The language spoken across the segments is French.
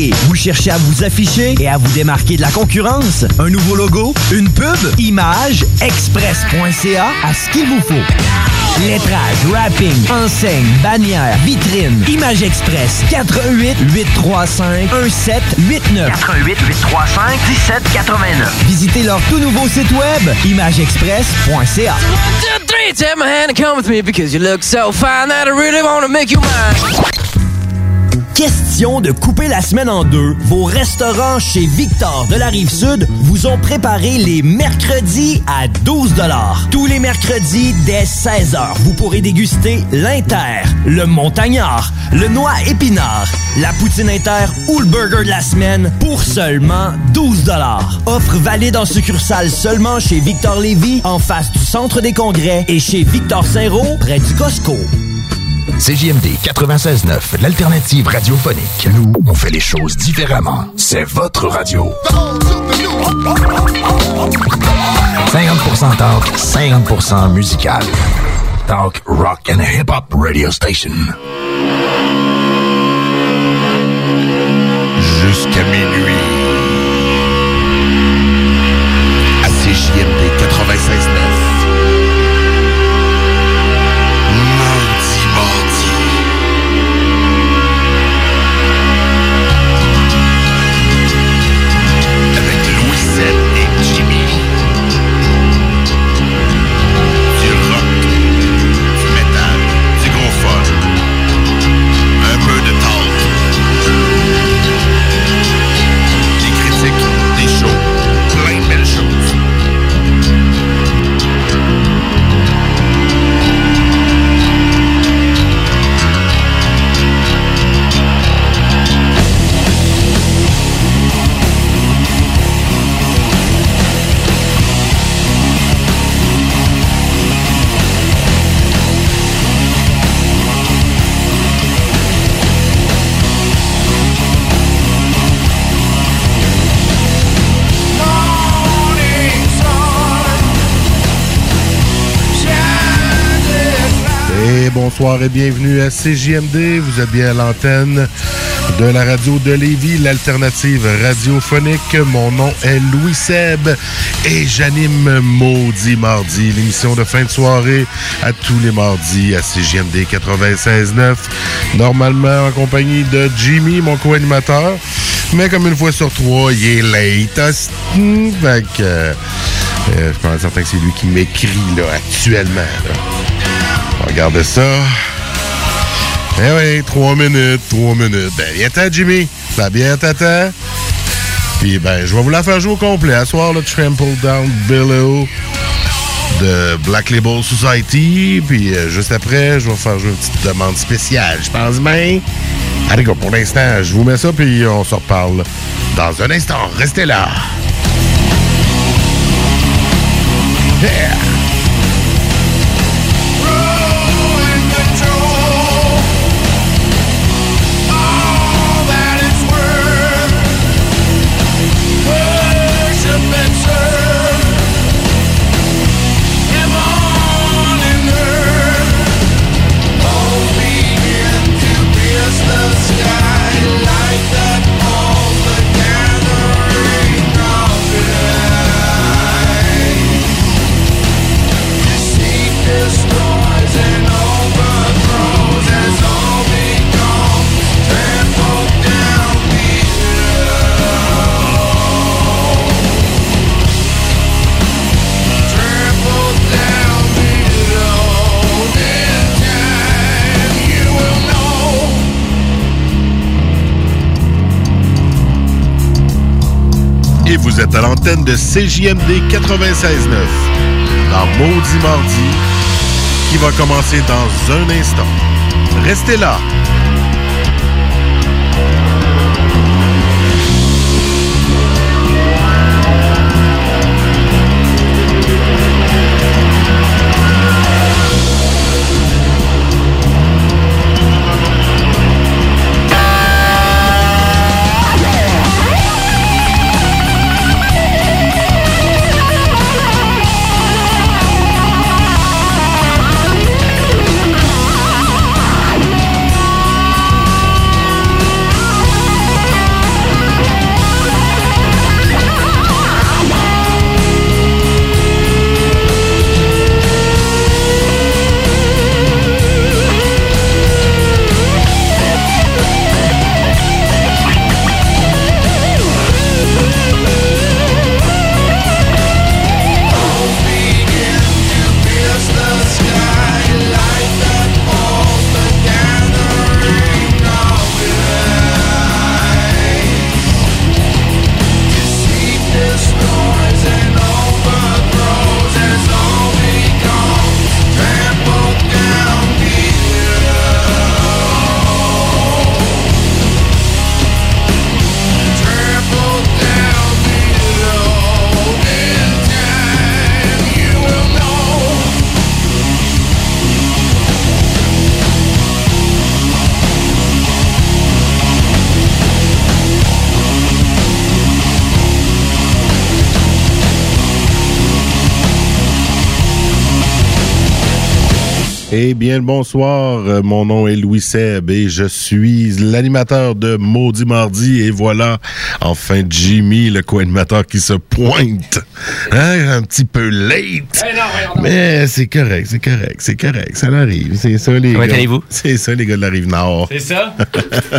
Hey! Vous cherchez à vous afficher et à vous démarquer de la concurrence? Un nouveau logo? Une pub? Image? Express.ca à ce qu'il vous faut. Lettrage, wrapping, enseigne, bannière, vitrine. Image Express. 88 835 1789. 88 835 1789. Visitez leur tout nouveau site web imageexpress.ca. Take my hand and come with me because you look so fine that I really want to make you mine. Question de couper la semaine en deux, vos restaurants chez Victor de la Rive-Sud vous ont préparé les mercredis à 12 Tous les mercredis dès 16h, vous pourrez déguster l'Inter, le Montagnard, le Noix Épinard, la Poutine Inter ou le Burger de la semaine pour seulement 12 Offre valide en succursale seulement chez Victor Lévy en face du Centre des Congrès et chez Victor Saint-Roch près du Costco. CJMD 96.9, l'alternative radiophonique. Nous, on fait les choses différemment. C'est votre radio. 50% talk, 50% musical. Talk, rock and hip-hop radio station. Jusqu'à minuit. À CJMD 96.9. bonsoir et bienvenue à CJMD. Vous êtes bien à l'antenne de la radio de Lévis, l'alternative radiophonique. Mon nom est Louis Seb et j'anime Maudit Mardi, l'émission de fin de soirée à tous les mardis à CJMD 96.9. Normalement en compagnie de Jimmy, mon co-animateur. Mais comme une fois sur trois, il est late. hostie. Fait que, euh, je pense certain que c'est lui qui m'écrit là, actuellement. Regardez ça. Eh oui, trois minutes, trois minutes. Ben, viens t'en, Jimmy. Ça va bien t'attend. Puis, ben, je vais vous la faire jouer au complet. À soir, le Trample Down Below de Black Label Society. Puis, euh, juste après, je vais faire jouer une petite demande spéciale. Je pense bien. Allez, go, pour l'instant, je vous mets ça, puis on se reparle dans un instant. Restez là. Yeah. À l'antenne de CJMD 96.9 dans Maudit Mardi qui va commencer dans un instant. Restez là. Eh bien, le bonsoir. Euh, Mon nom est Louis Seb et je suis l'animateur de Maudit Mardi. Et voilà, enfin, Jimmy, le co-animateur qui se pointe. Hein, un petit peu late. Mais c'est correct, c'est correct, c'est correct. Ça arrive. C'est ça, les Comment gars. allez-vous? C'est ça, les gars de la Rive-Nord. C'est ça?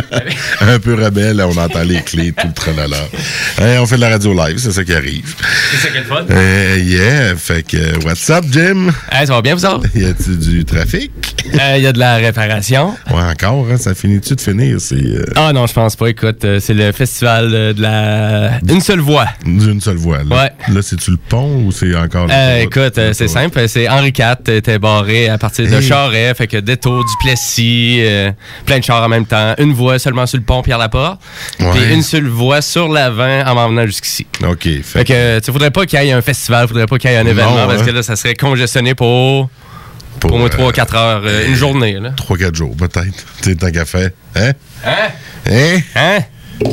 un peu rebelle, on entend les clés, tout le tralala. Hein, on fait de la radio live, c'est ça qui arrive. C'est ça qui est le fun. Euh, yeah, fait que, what's up, Jim? Hey, ça va bien, vous autres? Y a-tu du trafic? Euh, Il y a de la réparation. Ouais, encore, hein, ça finit-tu de finir? Euh, Ah non, je pense pas. Écoute, euh, c'est le festival de la... Une seule voix. d'une seule voix. Là, Ouais. là c'est-tu le pont ou c'est encore le Euh, pont? écoute, c'est simple. C'est Henri IV était barré à partir de Hey. Charest. Fait que détour du Plessis, euh, plein de chars en même temps. Une voie seulement sur le pont Pierre-Laporte. Ouais. Puis une seule voie sur l'avant en m'en venant jusqu'ici. OK, fait, Fait que, tu faudrait pas qu'il y ait un festival, faudrait pas qu'il y ait un événement, Non, parce hein. que là, ça serait congestionné pour, pour, moi 3-4 heures, euh, une journée, là. 3-4 jours, peut-être. Tu sais, tant qu'à faire. Hein? Hein? Hein? Hein?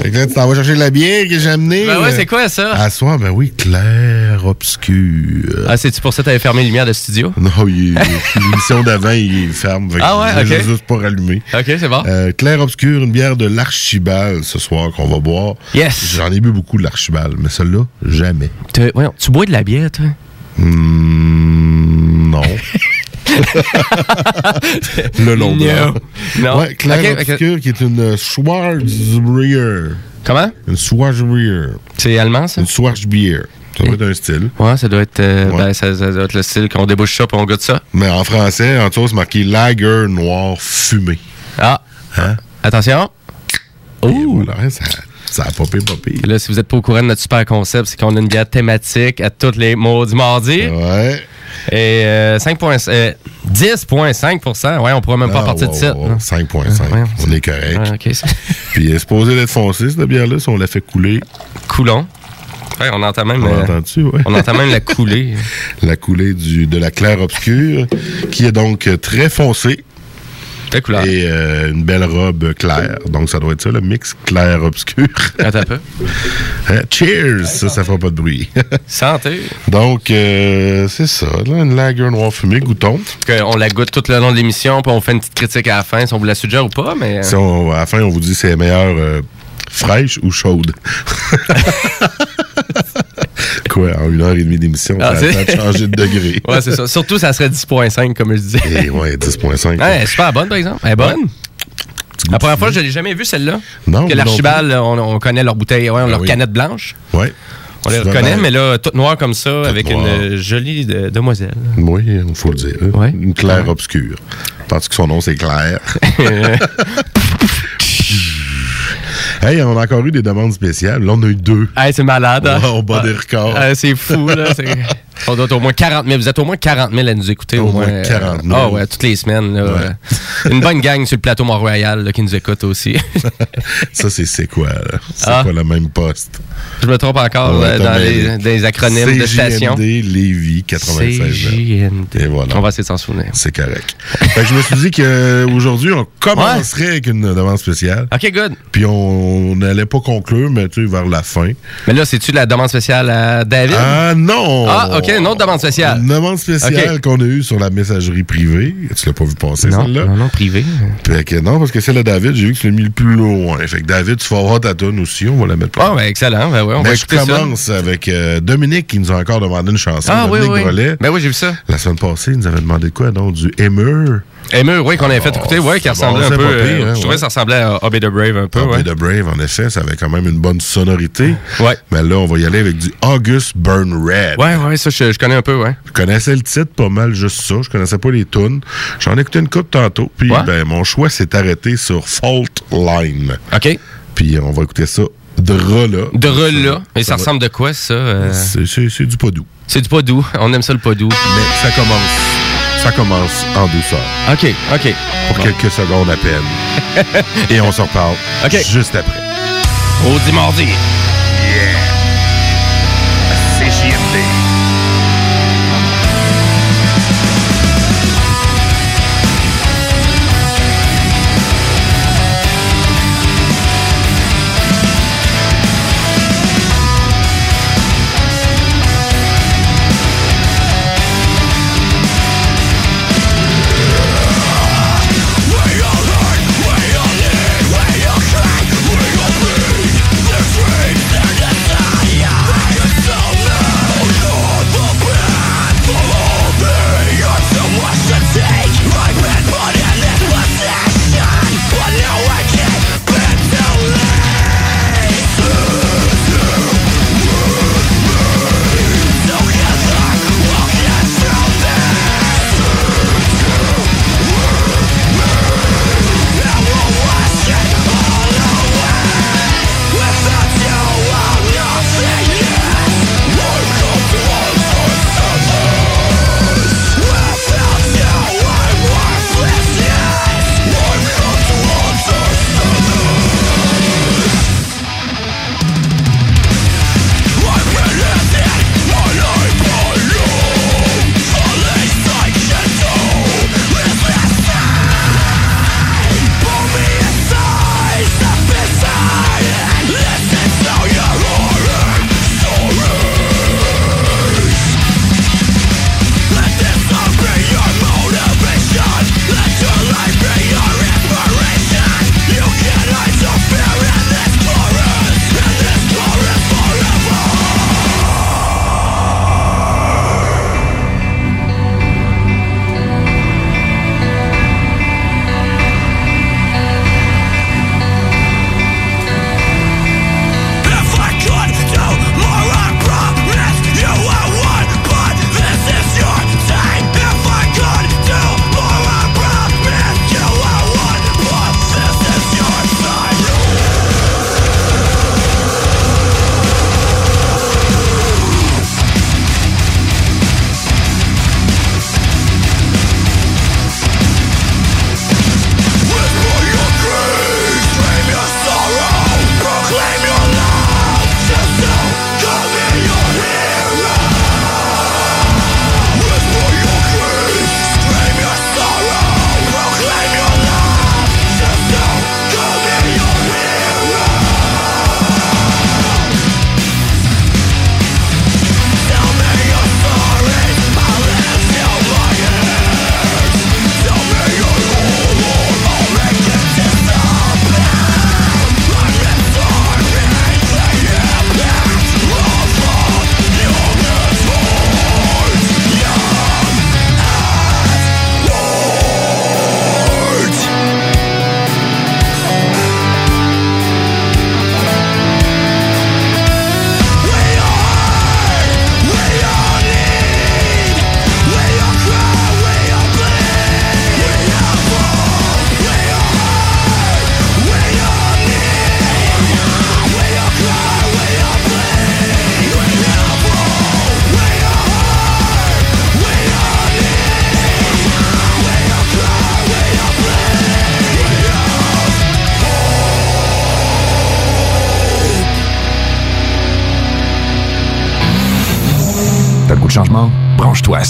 Fait que là, tu t'en vas chercher de la bière que j'ai amenée. Ben ouais, euh, c'est quoi ça? À soir, ben oui, clair, obscur. Ah, c'est-tu pour ça que t'avais fermé les lumières de studio? Non, l'émission d'avant, il ferme. Fait que Ah ouais, ok. juste pas rallumé. Ok, c'est bon. Euh, clair obscur, une bière de l'Archibald ce soir qu'on va boire. Yes! J'en ai bu beaucoup de l'Archibald, mais celle-là, jamais. Voyons, tu bois de la bière, toi? Hmm, non. le long No. Non. Ouais, clair Ok, ok. obscur qui est une Schwarzbier. Comment? Une Schwarzbier. C'est allemand, ça? Une Schwarzbier. Ça doit être un style. Ouais, ça doit être, euh, Ouais. ben, ça, ça doit être le style qu'on débouche ça puis on goûte ça. Mais en français, en dessous, c'est marqué lager noir fumé. Ah! Hein? Attention! Ouh! voilà, hein, ça, ça a popé, popé. Là, si vous êtes pas au courant de notre super concept, c'est qu'on a une bière thématique à tous les maudits mardis. Ouais. Et euh, 5 points- euh, 10,5% Ouais, on pourrait même pas Ah, partir wow, de site. wow, non? 5.5. Ouais, on est correct. Ouais, c'est Puis elle est supposée d'être foncée, cette bière-là, si on la fait couler. coulon. Ouais, on entend même, On euh, entend-tu, ouais? on entend même la coulée. La coulée du, de la claire obscure, qui est donc très foncée La couleur. et euh, une belle robe claire. Donc ça doit être ça, le mix clair-obscur. Attends un peu. Hein? Cheers! Ça, ça fera pas de bruit. Santé. donc, euh, c'est ça, là, une lager noir fumé, goûtons. On la goûte tout le long de l'émission, puis on fait une petite critique à la fin, si on vous la suggère ou pas, mais. euh, Si on- à la fin, on vous dit c'est meilleur euh, fraîche ou chaude. Quoi, en une heure et demie d'émission, Ah, ça, a changé de degré. Ouais, c'est ça. Surtout, ça serait 10,5, comme je disais. Et ouais, 10.5. Ouais, elle est super bonne, par exemple. Elle est bonne. La première fois, je l'ai jamais vue, celle-là. Non, Que l'Archibald, on, on connaît leur bouteille, ouais, Ah leur oui. canette blanche. Ouais. On les reconnaît, ben, mais là, toute noire comme ça, avec noire. une jolie de- demoiselle. Oui, il faut le dire. Ouais. Une claire obscure. Parce que son nom, c'est Claire. hey, on a encore eu des demandes spéciales. Là, on a eu deux. Hey, c'est malade. hein? On bat des records. Ah, c'est fou, là. On doit être au moins 40 000. Vous êtes au moins 40 000 à nous écouter. Au Au, moins moins 40 000. Ah ouais, toutes les semaines. Là, Ouais. Euh, Une bonne gang sur le plateau Mont-Royal qui nous écoute aussi. Ça, c'est c'est quoi, là? C'est Ah. pas le même poste? Je me trompe encore Ouais, euh, dans les, acronymes de station. Lévis 96. CJMD. Et voilà. On va essayer de s'en souvenir. C'est correct. fait que je me suis dit qu'aujourd'hui, on commencerait avec une demande spéciale. OK, good. Puis on n'allait pas conclure, mais tu sais, vers la fin. Mais là, c'est-tu la demande spéciale à David? Ah non! Ah, OK, une autre demande spéciale. Une demande spéciale qu'on a eue sur la messagerie privée. Tu l'as pas vu passer, non, celle-là? non, non, privé. Fait que non, parce que celle de David, j'ai vu que tu l'as mis le plus loin. Fait que David, tu vas avoir ta tonne aussi, on va la mettre plus Ah, ben, excellent. Ben ouais, on va Mais je écouter ça. commence avec euh, Dominique qui nous a encore demandé une chanson. Ah, oui, Dominique oui. Drolet. Ben oui, j'ai vu ça. La semaine passée, il nous avait demandé quoi, donc? Du Emmer. Émeu, oui, qu'on avait fait écouter, ouais, qui ressemblait un peu. euh, hein, je trouvais que ça ressemblait à Obey the Brave un peu, ouais. the Brave, en effet, ça avait quand même une bonne sonorité. Ouais. Mais là, on va y aller avec du August Burn Red. Ouais, ouais, ça, je, je connais un peu, ouais. Je connaissais le titre pas mal, juste ça. Je connaissais pas les tunes. J'en ai écouté une coupe tantôt. Puis, Ouais. ben, mon choix s'est arrêté sur Fault Line. OK. Puis, on va écouter ça. De re-là. Et ça va- ressemble de quoi, ça? euh? C'est- du pas doux. C'est du pas doux. On aime ça, le pas doux. Mais ça commence. Ça commence en douceur. OK, OK. Pour Bon. quelques secondes à peine. Et on s'en reparle juste après. Au mardi.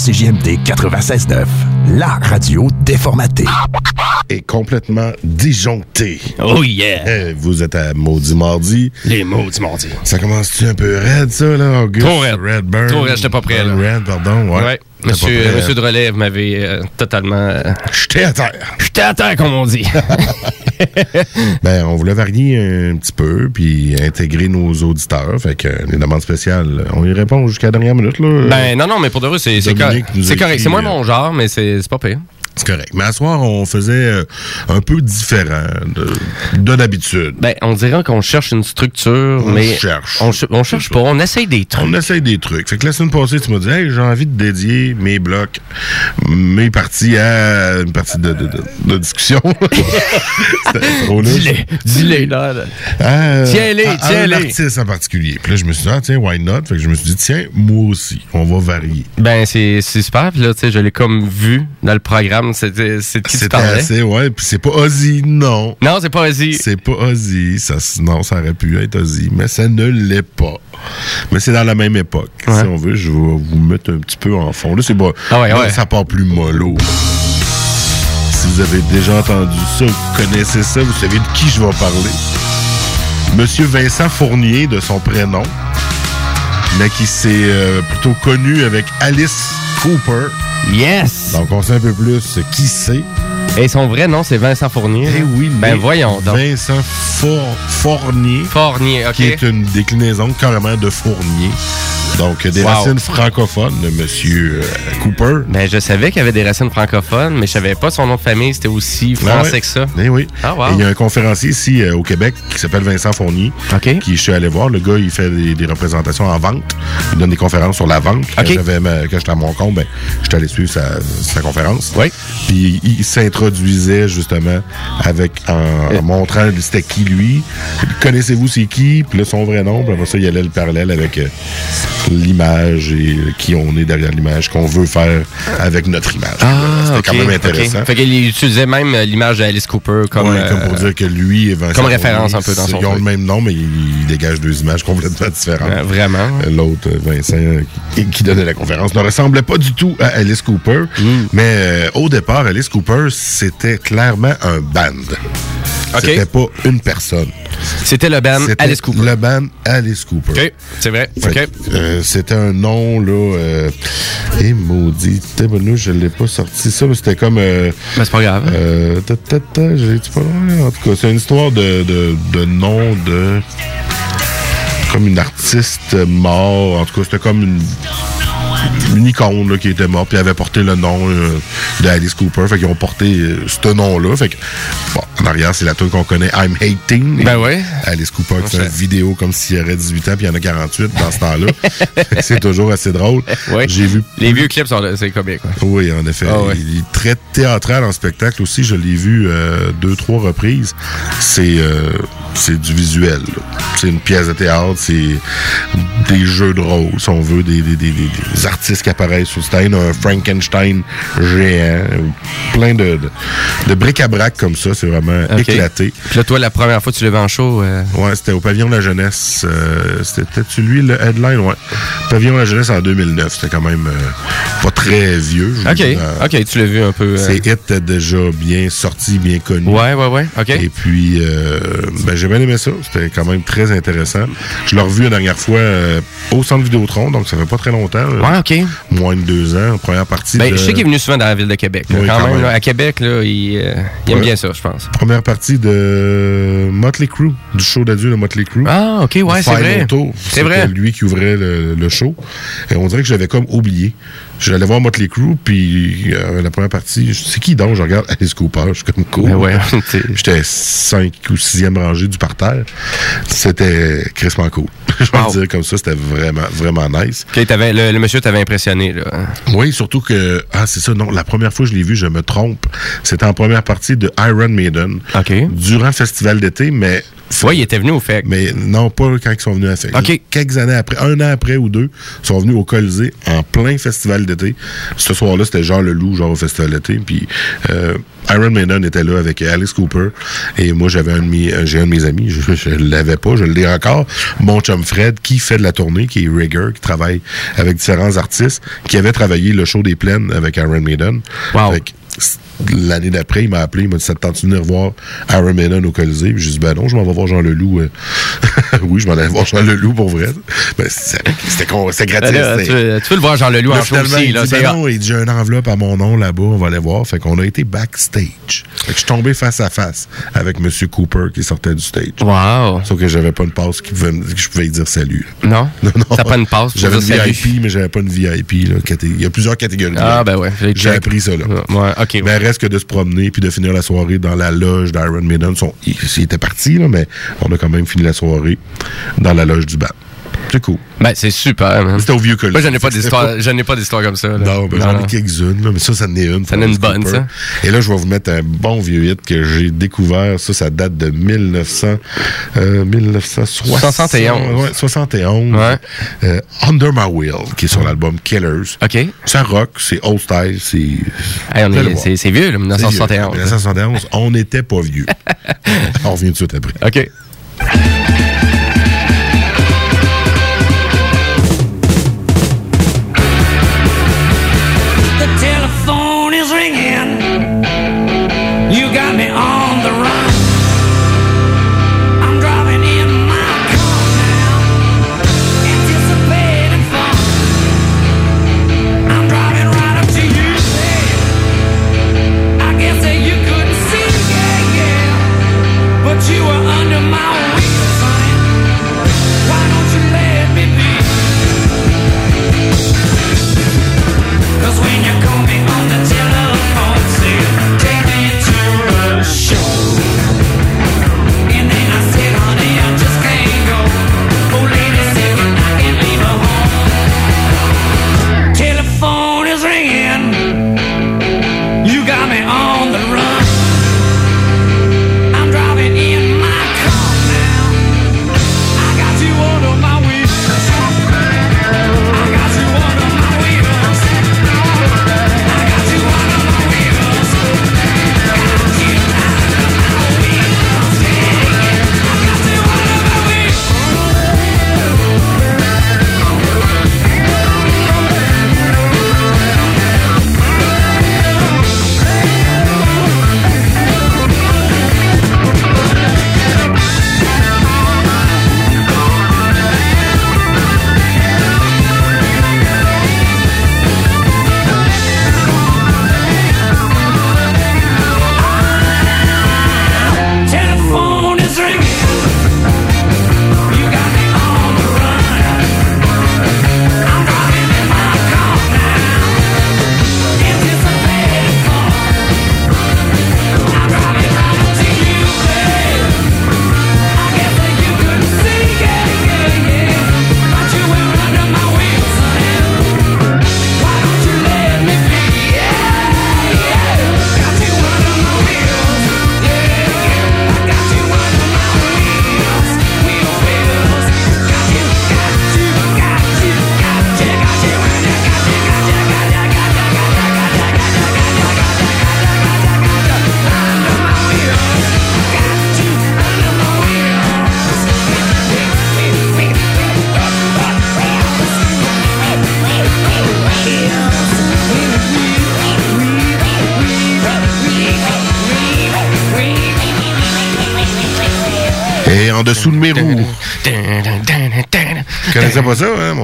CJMD 96.9, la radio déformatée. Et complètement disjoncté. Oh yeah! Eh, vous êtes à Maudit Mardi. Les mots du mardi. Ça commence-tu un peu raide, ça, là, Auguste? Trop raide. Redburn. Trop raide, j'étais pas prêt, là. Red, pardon, ouais. Ouais. T'es Monsieur, pas prêt. monsieur de relève m'avait euh, totalement. euh, J'étais à terre. J'étais à terre, comme on dit. Ben, on voulait varier un petit peu, puis intégrer nos auditeurs. Fait que euh, les demandes spéciales, on y répond jusqu'à la dernière minute, là. ben non, non, mais pour de vrai, c'est correct. C'est correct. C'est moins euh, mon genre, mais c'est c'est pas pire. C'est correct. Mais à soir, on faisait euh, un peu différent de, de d'habitude. Ben, on dirait qu'on cherche une structure, On mais. cherche. On, ch- on cherche pas, on essaye des trucs. On essaye des trucs. Fait que la semaine passée, tu m'as dit, hey, j'ai envie de dédier mes blocs, mes parties à une partie de, de, discussion. C'était trop. Dis-les, dis-les, là. À, Tiens-les, tiens-les. un artiste en particulier. Puis là, je me suis dit, ah, tiens, why not? Fait que je me suis dit, tiens, moi aussi, on va varier. Ben, c'est c'est super. Puis là, tu sais, je l'ai comme vu dans le programme. C'était c'est qui tu parlais? assez, ouais. Puis c'est pas Ozzy, non. Non, c'est pas vas-y. C'est pas Ozzy. Ça, non, ça aurait pu être Ozzy, mais ça ne l'est pas. Mais c'est dans la même époque. Ouais. Si on veut, je vais vous mettre un petit peu en fond. Là, c'est pas. Ah ouais, là, ouais. Ça part plus mollo. Si vous avez déjà entendu ça, vous connaissez ça, vous savez de qui je vais parler. Monsieur Vincent Fournier, de son prénom, mais qui s'est euh, plutôt connu avec Alice Cooper. Yes! Donc, on sait un peu plus qui c'est. Et son vrai nom, c'est Vincent Fournier. Eh oui, Ben, mais voyons donc. Vincent Fournier. Fournier, OK. qui est une déclinaison carrément de Fournier. Donc, des Wow. racines francophones de M. euh, Cooper. Ben, je savais qu'il y avait des racines francophones, mais je savais pas son nom de famille, c'était aussi français Ah ouais. que ça. Eh oui. Ah, wow. Il y a un conférencier ici euh, au Québec qui s'appelle Vincent Fournier, OK. qui je suis allé voir. Le gars, il fait des, des représentations en vente. Il donne des conférences sur la vente. Quand j'étais à mon compte, ben, j'étais allé suivre sa, sa conférence. Oui. Puis il, il s'introduisait justement avec en, en montrant c'était qui lui. Connaissez-vous c'est qui? Puis là, son vrai nom. Puis après ça, il y allait le parallèle avec euh, l'image et euh, qui on est derrière l'image, qu'on veut faire avec notre image. C'était quand Ah, même intéressant. OK. Fait qu'il utilisait même euh, l'image d'Alice Cooper comme, Ouais, comme pour euh, dire que lui comme référence un peu dans son Ils ont truc. le même nom, mais ils, dégagent deux images complètement différentes. euh, vraiment. L'autre, Vincent, qui, qui donnait la conférence, ne ressemblait pas du tout à Alice Cooper. Mm. Mais au départ, Alice Cooper, c'était clairement un band. C'était pas une personne. C'était le band Alice Cooper. Le band Alice Cooper. OK, c'est vrai. Euh, c'était un nom, là. Euh, et maudit. Nous, je l'ai pas sorti ça, mais c'était comme. euh, Ben, c'est pas grave. euh, ta, ta, ta, j'ai dit pas loin. En tout cas, c'est une histoire de, de, de nom de. Comme une artiste mort. En tout cas, c'était comme une. Une icône là, qui était morte, puis avait porté le nom euh, d'Alice Cooper. Fait qu'ils ont porté euh, ce nom-là. Fait que, bon, en arrière, c'est la tune qu'on connaît, I'm Hating. Ben ouais. Alice Cooper qui fait une vidéo comme s'il y aurait 18 ans, puis il y en a 48 dans ce temps-là. c'est toujours assez drôle. J'ai vu Les vieux clips c'est comique. ouais. oui, en effet. Ah ouais. Il est très théâtral en spectacle aussi. Je l'ai vu euh, deux, trois reprises. C'est euh, c'est du visuel. C'est une pièce de théâtre. C'est des jeux de rôle, si on veut, des, des, des- des- des artistes qui apparaissent sur scène, un Frankenstein géant, plein de, de, de bric-à-brac comme ça. C'est vraiment éclaté. Puis là, toi, la première fois que tu l'as vu en show, euh, Ouais, c'était au Pavillon de la Jeunesse. Euh, C'était-tu lui le headline? Ouais. Pavillon de la Jeunesse en 2009. C'était quand même euh, pas très vieux. je OK, dans- OK, tu l'as vu un peu. Ces hits étaient déjà bien sortis, bien connus. Ouais, ouais, ouais. OK. Et puis, ben, j'ai bien aimé ça. C'était quand même très intéressant. Je l'ai revu la dernière fois euh, au Centre Vidéotron, donc ça fait pas très longtemps. là. Ouais, OK. Moins de deux ans, première partie. Ben, de- je sais qu'il est venu souvent dans la ville de Québec. Oui, quand, quand même, même. là, à Québec, là, il, euh, il aime Ouais. bien ça, je pense. Première partie de Motley Crue, du show d'adieu de Motley Crue. Ah, OK, ouais, c'est vrai. C'est vrai. lui qui ouvrait le, le show. Et on dirait que j'avais comme oublié. J'allais voir Motley Crue, puis euh, la première partie, c'est qui donc? Je regarde Alice Cooper, je suis comme cool. Ben ouais. J'étais 5 ou 6e rangée du parterre. C'était crispement cool. je vais Wow. dire comme ça, c'était vraiment, vraiment nice. OK, t'avais- le, le monsieur t'avait impressionné, là. Oui, surtout que, ah, c'est ça, non, la première fois que je l'ai vu, je me trompe. C'était en première partie de Iron Maiden. OK. Durant le festival d'été, mais Ouais, il était venu au fait. mais non, pas quand ils sont venus à. OK. Quelques années après, un an après ou deux, ils sont venus au Colisée en plein festival d'été. Ce soir-là, c'était Jean Leloup, genre au festival d'été. Puis euh, Iron Maiden était là avec Alice Cooper. Et moi, j'avais un de mes, euh, j'ai un de mes amis, je, je l'avais pas, je l'ai encore. Mon chum Fred, qui fait de la tournée, qui est rigger, qui travaille avec différents artistes, qui avait travaillé le show des plaines avec Iron Maiden. Wow. Fait L'année d'après, il m'a appelé, il m'a dit Ça te tente de venir voir Iron Maiden au Colisée? Puis J'ai dit Ben non, je m'en vais voir Jean Leloup. euh. oui, je m'en allais voir Jean Leloup pour vrai. Ben, C'était gratis. Là, tu, veux, tu veux le voir Jean Leloup Là, en show aussi. il Là, dit, ben non, il dit, j'ai une enveloppe à mon nom là-bas, on va aller voir. Fait qu'on a été backstage. Fait que je suis tombé face à face avec M. Cooper qui sortait du stage. Wow. Sauf que j'avais pas une passe qui pouvait que je pouvais lui dire salut. Non? Non, non. T'as pas une passe J'avais une dire salut? VIP, mais j'avais pas une VIP. Là, Il y a plusieurs catégories. Ah, ben ouais. J'ai appris ça, là. Ouais, OK. Reste que de se promener puis de finir la soirée dans la loge d'Iron Maiden. Son- Il, il était parti, mais on a quand même fini la soirée dans la loge du band. C'est cool. Ben, c'est super, man. C'était au vieux collège. Moi, je n'ai pas d'histoire, pas d'histoire comme ça. là. Non, ben, j'en ai quelques-unes, là, mais ça, ça en est une. Ça en est une bonne, Cooper. ça. Et là, je vais vous mettre un bon vieux hit que j'ai découvert. Ça, ça date de 1900, euh, 1971. 71. Ouais, 71. Ouais. Euh, Under My Will, qui est sur l'album Killers. OK. Ça rock, c'est old style, c'est... c'est vieux, là, c'est vieux. 1971. 1971, on n'était pas vieux. on revient tout de suite après. OK.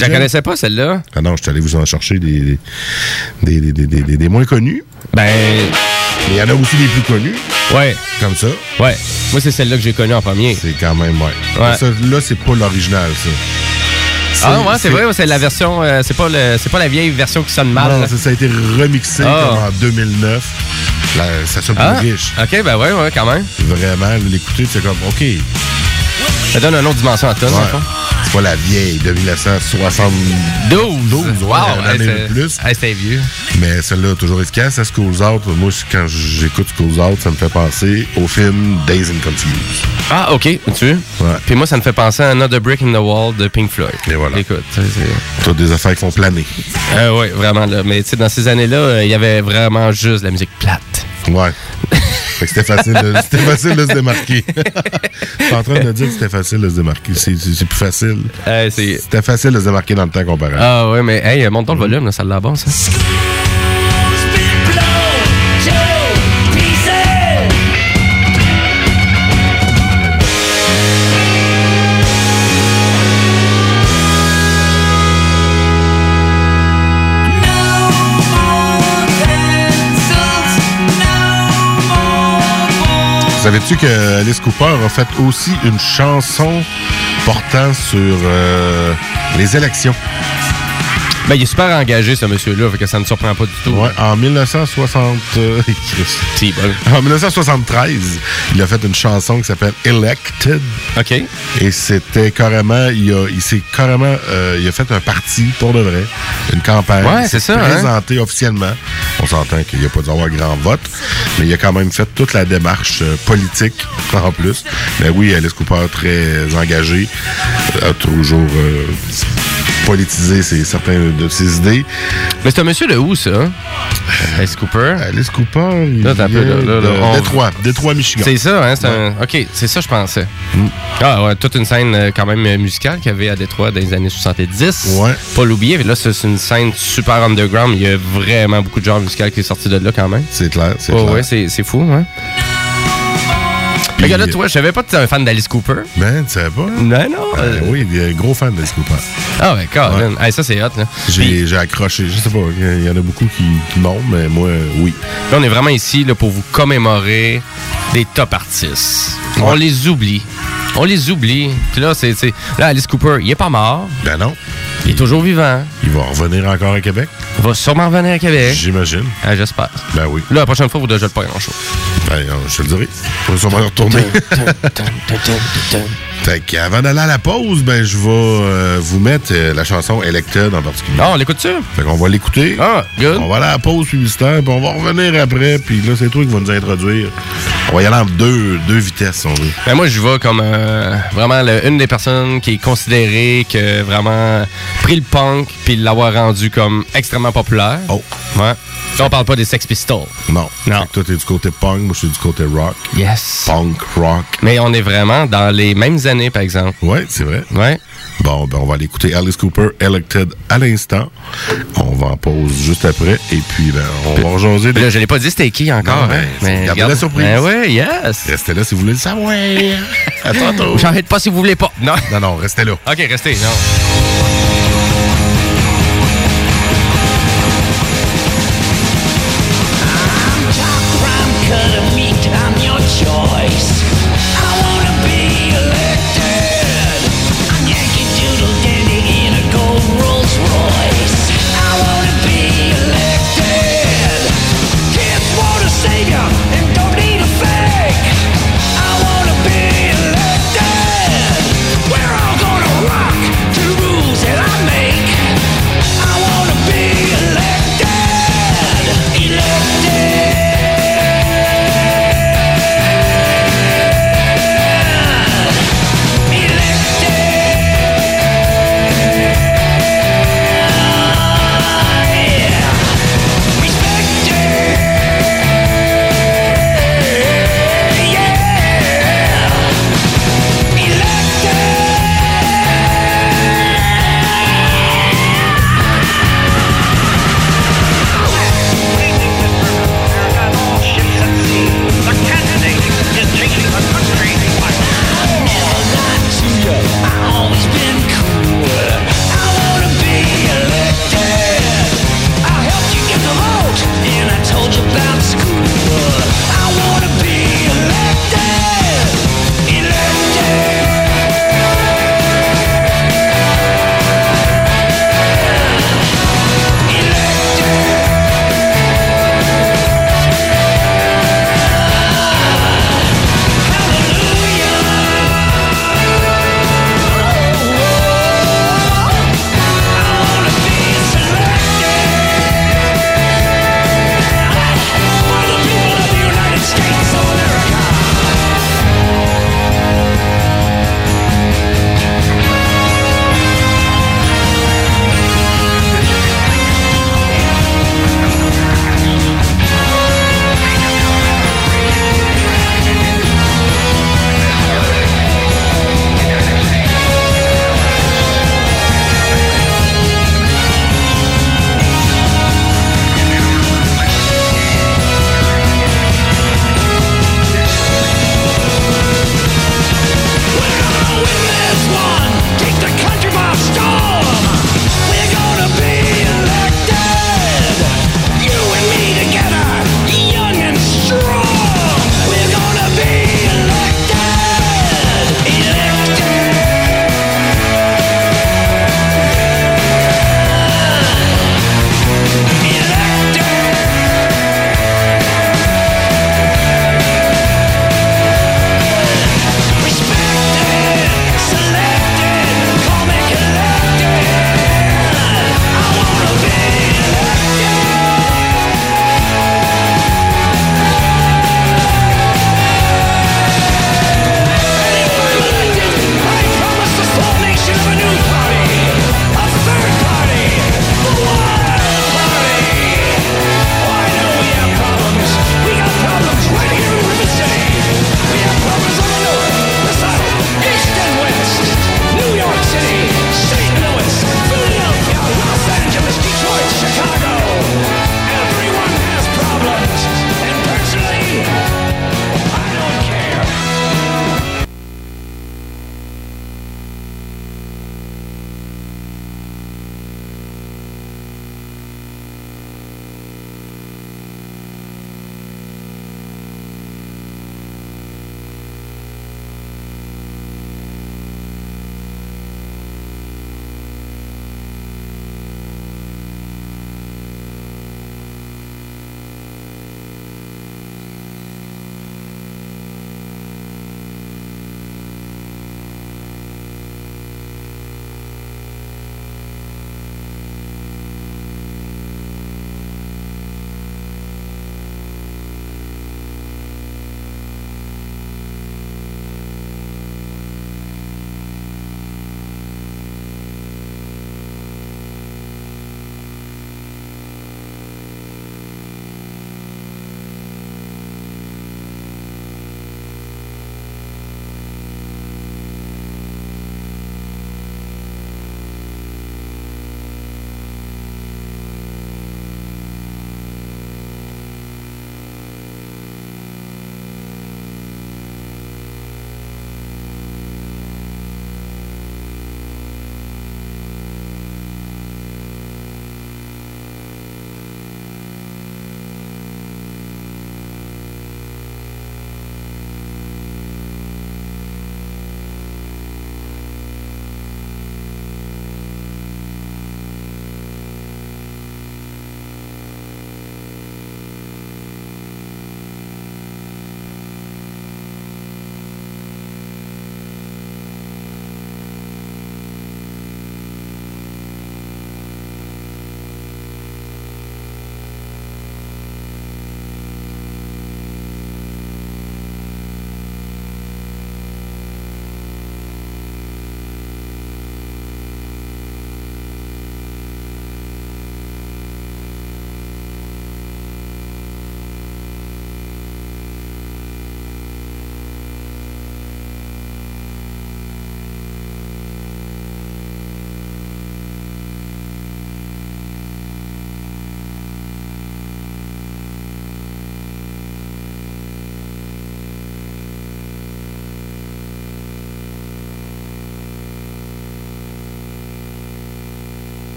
Je la connaissais pas, celle-là. Ah non, je suis allé vous en chercher des, des, des, des, des- moins connus. Ben, Mais il y en a aussi des plus connus, ouais, comme ça. ouais. Moi, c'est celle-là que j'ai connue en premier. C'est quand même, ouais. Ouais. Ça, là, c'est pas l'original, ça. Ah, ouais, c'est vrai, c'est la version, euh, c'est pas, le- c'est pas la vieille version qui sonne mal. Non, ça, ça a été remixé Ah. comme en 2009. Là, ça sonne Ah, plus riche. ok, ben ouais, ouais, quand même. Vraiment, l'écouter, c'est comme, OK, Ça donne une autre dimension à tonne, Ouais. Pas la vieille de 1972, 12! ouais, une année c'est- de plus. Hey, c'était vieux. mais celle-là, toujours efficace. Ça, Schools Out, moi, quand j'écoute Schools Out, ça me fait penser au film Days and Confused. Ah, ok, tu veux? Ouais. Puis moi, ça me fait penser à Another Brick in the Wall de Pink Floyd. Et voilà. Écoute. Toutes des affaires qui font planer. Euh, oui, vraiment, là. Mais tu sais, dans ces années-là, euh, il y avait vraiment juste de la musique plate. Ouais. Fait que c'était facile, de- c'était facile de se démarquer. Je suis en train de dire que c'était facile de se démarquer. C'est, plus facile. Euh, C'était facile de se démarquer dans le temps comparé. Ah ouais, mais hey, monte le volume, là, ça l'a bon, que Alice Cooper a fait aussi une chanson portant sur euh, les élections? Ben, il est super engagé, ce monsieur-là, fait que ça ne surprend pas du tout. Ouais, en 1960... euh, bon. En 1973, il a fait une chanson qui s'appelle Elected. OK. Et c'était carrément, il, a, il s'est carrément, euh, il a fait un parti pour de vrai, une campagne. Ouais, c'est ça, hein? Présenté officiellement. On s'entend qu'il n'y a pas dû avoir grand vote, mais il a quand même fait toute la démarche euh, politique en plus. Mais oui, Alice Cooper très engagé, a toujours euh, politisé ses, certains de ses idées. Mais c'est un monsieur de où, ça? Alice Cooper? Alice Cooper, il Là, peu, de on- Détroit, Détroit, Michigan. C'est ça, hein? C'est un... OK, c'est ça, je pensais. Mm. Ah, ouais, toute une scène euh, quand même euh, musicale qu'il y avait à Détroit dans les années 70. Ouais. Pas l'oublier. Là, c'est une scène super underground. Il y a vraiment beaucoup de genres musicaux qui est sorti de là quand même. C'est clair, c'est Ouais, clair. ouais, c'est c'est fou, hein? Puis- Regarde là, vois, je savais pas que tu étais un fan d'Alice Cooper. Ben, tu savais pas? Non, non. Euh, oui, il est un gros fan d'Alice Cooper. Ah, ouais, Colin. Hey, ça, c'est hot, là. Puis, J'ai accroché. Je sais pas, il y en a beaucoup qui, qui non, mais moi, euh, oui. là, on est vraiment ici là, pour vous commémorer des top artistes. On les oublie. On les oublie. Puis là, c'est- Là, Alice Cooper, il est pas mort. Ben non. Il est toujours vivant. Il va revenir encore à Québec, Il va sûrement revenir à Québec. j'imagine. Ah, J'espère. Ben oui. Là, la prochaine fois, vous ne déjà pas grand-chose. Ben, euh, je te le dirai. On va sûrement retourner. fait qu'avant d'aller à la pause, ben, je vais euh, vous mettre euh, la chanson Elected en particulier. Non, on l'écoute-tu? Fait qu'on va l'écouter. Ah, good. On va aller à la pause publicitaire, puis on va revenir après, puis là, c'est toi qui vas nous introduire. On va y aller en deux, deux vitesses, si on veut. Ben moi, je vois comme euh, vraiment le- une des personnes qui est considérée que vraiment pris le punk puis l'avoir rendu comme extrêmement populaire. Oh. Ouais. Là, on parle pas des Sex Pistols. Non. Non. Fait que toi, t'es du côté punk, moi, je suis du côté rock. Yes. Punk, rock. Mais on est vraiment dans les mêmes années, par exemple. Ouais, c'est vrai. Ouais. Bon, ben on va aller écouter Alice Cooper, Elected, à l'instant. On va en pause juste après. Et puis, ben, on va Puis des... Là, je l'ai pas dit c'était qui encore. Non, ben, hein. gardez la surprise. Ben ouais, yes. Restez là si vous voulez le savoir. à tantôt. J'arrête pas si vous voulez pas. Non. Non, non, restez là. OK, restez. Non. I'm your choice.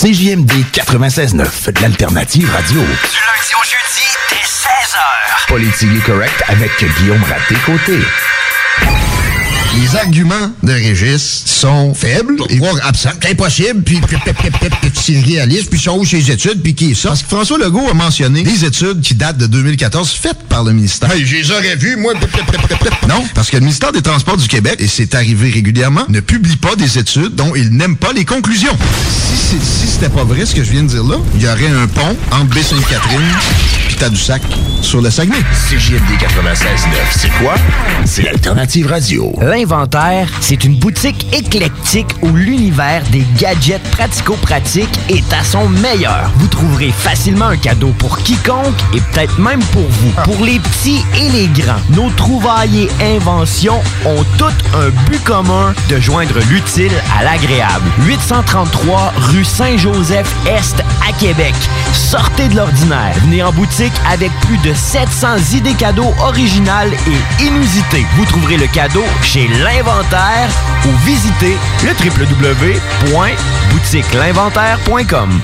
CJMD 96.9, de l'alternative radio. Du lundi au jeudi, dès 16h. Politique correct avec Guillaume Raté-Côté. Les arguments de Régis sont faibles, voire absents, impossibles, puis puis- puis- puis- puis- puis c'est réaliste, puis sont où ses études, puis qui est ça? Parce que François Legault a mentionné des études qui datent de 2014 faites par le ministère. Hey, je les aurais vues, moi. Non, parce que le ministère des Transports du Québec, et c'est arrivé régulièrement, ne publie pas des études dont il n'aime pas les conclusions. Si, c'est- si c'était pas vrai ce que je viens de dire là, il y aurait un pont entre Baie-Sainte-Catherine puis Tadoussac sur le Saguenay. CJMD 96.9, c'est quoi? C'est l'alternative radio. L'Inventaire, c'est une boutique éclectique où l'univers des gadgets pratico-pratiques est à son meilleur. Vous trouverez facilement un cadeau pour quiconque et peut-être même pour vous. Pour les petits et les grands, nos trouvailles et inventions ont toutes un but commun de joindre l'utile à l'agréable. 833 rue Saint-Joseph-Est à Québec. Sortez de l'ordinaire. Venez en boutique avec plus de 700 idées cadeaux originales et inusitées. Vous trouverez le cadeau chez l'Inventaire ou visitez le www.boutiquelinventaire.com.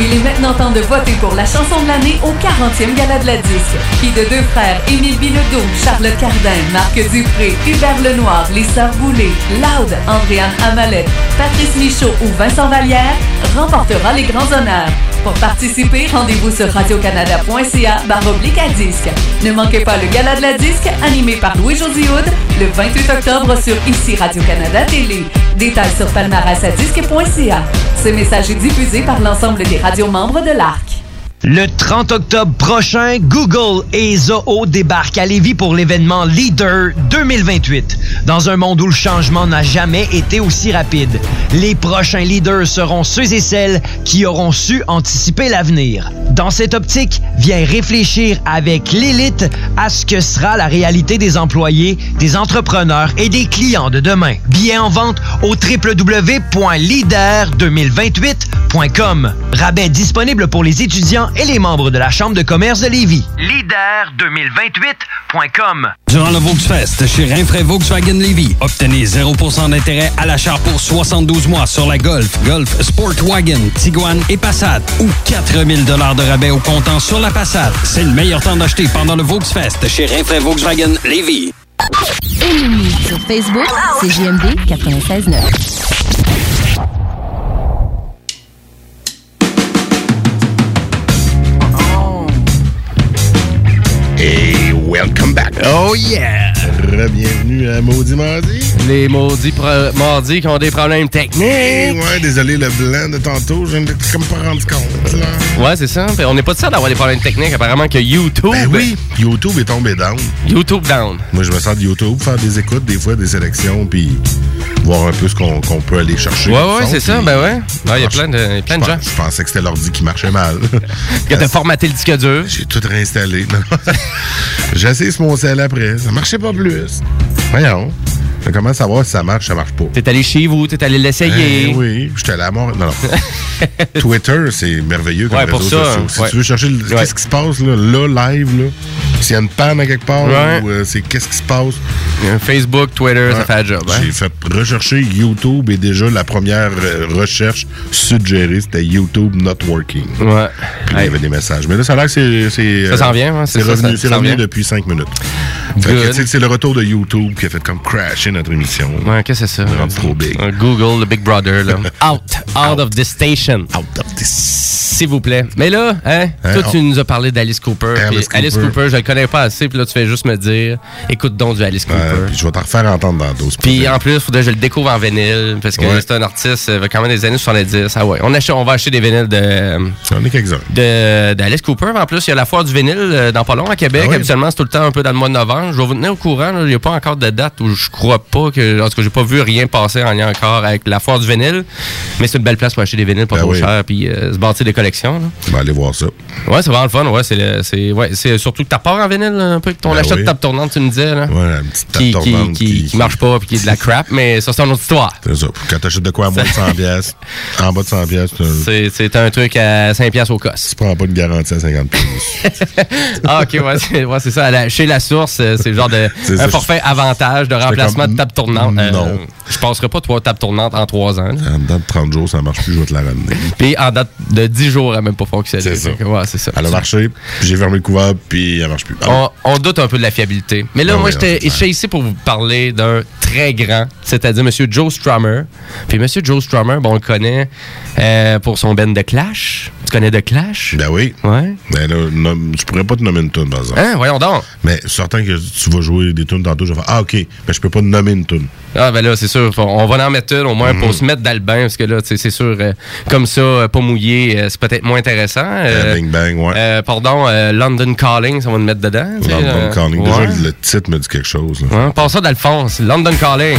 Il est maintenant temps de voter pour la chanson de l'année au 40e Gala de la Disque. Qui de deux frères, Émile Bilodeau, Charlotte Cardin, Marc Dupré, Hubert Lenoir, les Sœurs Boulay, Loud, Andréane Amalette, Patrice Michaud ou Vincent Vallière remportera les grands honneurs. Pour participer, rendez-vous sur radiocanada.ca baroblique à disque. Ne manquez pas le Gala de la Disque animé par Louis-José le 28 octobre sur ici Radio-Canada Télé. Détails sur palmarèsadisque.ca. Ce message est diffusé par l'ensemble des radios membres de l'ARC. Le 30 octobre prochain, Google et Zoho débarquent à Lévis pour l'événement Leader 2028. Dans un monde où le changement n'a jamais été aussi rapide, les prochains leaders seront ceux et celles qui auront su anticiper l'avenir. Dans cette optique, viens réfléchir avec l'élite à ce que sera la réalité des employés, des entrepreneurs et des clients de demain. Billets en vente au www.leader2028.com. Rabais disponible pour les étudiants et les membres de la Chambre de commerce de Lévis. Leader2028.com. Durant le Volksfest chez Rinfraie Volkswagen Levy, obtenez 0% d'intérêt à l'achat pour 72 mois sur la Golf, Golf Sportwagen, Tiguan et Passat ou 4000 de rabais au comptant sur la Passat. C'est le meilleur temps d'acheter pendant le Volksfest chez Rinfraie Volkswagen Levy. Aimez-nous sur Facebook, c'est JMD 96.9. Et welcome back. Oh yeah! Bienvenue à Maudit Mardi. Les maudits mardis qui ont des problèmes techniques. Ouais, désolé, le blanc de tantôt, je ne m'étais comme pas rendu compte. Là. Ouais, c'est ça. Puis On n'est pas de ça d'avoir des problèmes techniques. Apparemment que YouTube. Ben oui, YouTube est tombé down. YouTube down. Moi, je me sers de YouTube, faire des écoutes, des fois, des sélections, puis voir un peu ce qu'on peut aller chercher. Ouais, ouais, c'est ça. Ben ouais. Ouais, Il y a plein de, plein de gens. Je pensais que c'était l'ordi qui marchait mal. Que t'as formaté le disque dur. J'ai tout réinstallé. J'ai essayé sur mon sel après. Ça marchait pas plus. Voyons. Mais Comment savoir si ça marche, ça marche pas? T'es allé chez vous, t'es allé l'essayer. Eh oui, j'étais allé à mort. Non, non. Twitter, c'est merveilleux comme Ouais, pour réseau ça, social. Si ouais. tu veux chercher Ouais. qu'est-ce qui se passe là, là live, là, s'il y a une panne à quelque part, ou euh, c'est qu'est-ce qui se passe? Facebook, Twitter, ça fait le job. hein? J'ai fait rechercher YouTube et déjà la première euh, recherche suggérée, c'était YouTube not working. Ouais. Puis il y avait des messages. Mais là, ça a l'air que c'est. c'est, Ça s'en vient, hein, c'est ça, revenu, ça- c'est ça revenu revient. depuis 5 minutes. C'est le retour de YouTube qui a fait comme crasher notre émission. Ouais, qu'est-ce que c'est ça? On trop big. Google, le Big Brother, là. Out. Out of this station. Out of this. S'il vous plaît. Mais là, hein, Hein, toi, on- tu nous as parlé d'Alice Cooper. Alice puis Alice Cooper. Cooper, je le connais pas assez, puis là, tu fais juste me dire, écoute donc du Alice Cooper. puis je vais t'en refaire entendre dans d'autres Puis en plus, faudrait que je le découvre en vinyle, parce que Ouais. c'est un artiste, euh, quand même des années 70. Ah ouais, on, achète, on va acheter des vinyles de, J'en ai quelques-uns. de, d'Alice Cooper. En plus, il y a la foire du vinyle euh, dans pas long à Québec. Ah? Habituellement, c'est tout le temps un peu dans le mois de novembre. Je vais vous tenir au courant. Il n'y a pas encore de date où je crois pas que. En tout cas, j'ai pas vu rien passer en lien encore avec la foire du vinyle. Mais c'est une belle place pour acheter des vinyles pas Ben trop oui. cher puis euh, se bâtir des collections. là. Va aller voir ça. Ouais, c'est vraiment le fun. Ouais, c'est, ouais, surtout que ta part en vinyle, un peu, que ton Ben achat oui. de table tournante, tu me disais. Là. Ouais, une petite table Qui, qui, tournante qui, qui- qui marche pas puis qui est de la crap, mais ça, c'est une autre histoire. C'est ça. Quand t'achètes de quoi à moins de 100 pièces, en bas de 100 pièces, tu C'est, un truc à 5 piastres au cosse. prends pas de garantie à 50 pièces. Ah, ok, ouais, c'est, ouais, ça. La- chez la source, euh, c'est le genre de un ça, forfait avantage de remplacement comme, table tournante. euh, Non. je passerai pas trois tables tournantes en trois ans. En dedans de 30 jours, ça marche plus, je vais te la ramener. Puis en date de 10 jours, elle n'a même pas fonctionné. C'est ça. Ouais, ça. Elle a marché, puis j'ai fermé le couvercle, puis elle marche plus. On, on doute un peu de la fiabilité. Mais là, Ah moi, oui, j'étais ici pour vous parler d'un très grand, c'est-à-dire M. Joe Strummer. Puis M. Joe Strummer, bon, on le connaît euh, pour son band de Clash. Tu connais de Clash? Ben oui. Ouais. Ben là, nomme- je pourrais pas te nommer une tune, par exemple. Hein, voyons donc. Mais certain que tu vas jouer des tunes tantôt, je vais faire Ah, OK, mais je peux pas te nommer une. Ah, ben là, c'est sûr. On va en mettre une, au moins, Mhm. pour se mettre dans le bain, parce que là, tu sais, c'est sûr, euh, comme ça, euh, pas mouillé, euh, c'est peut-être moins intéressant. Bing Bang, ouais. pardon, London Calling, ça va nous mettre dedans. London Calling. ouais. Déjà, le titre me dit quelque chose. là. Ouais, ça d'Alphonse. London Calling.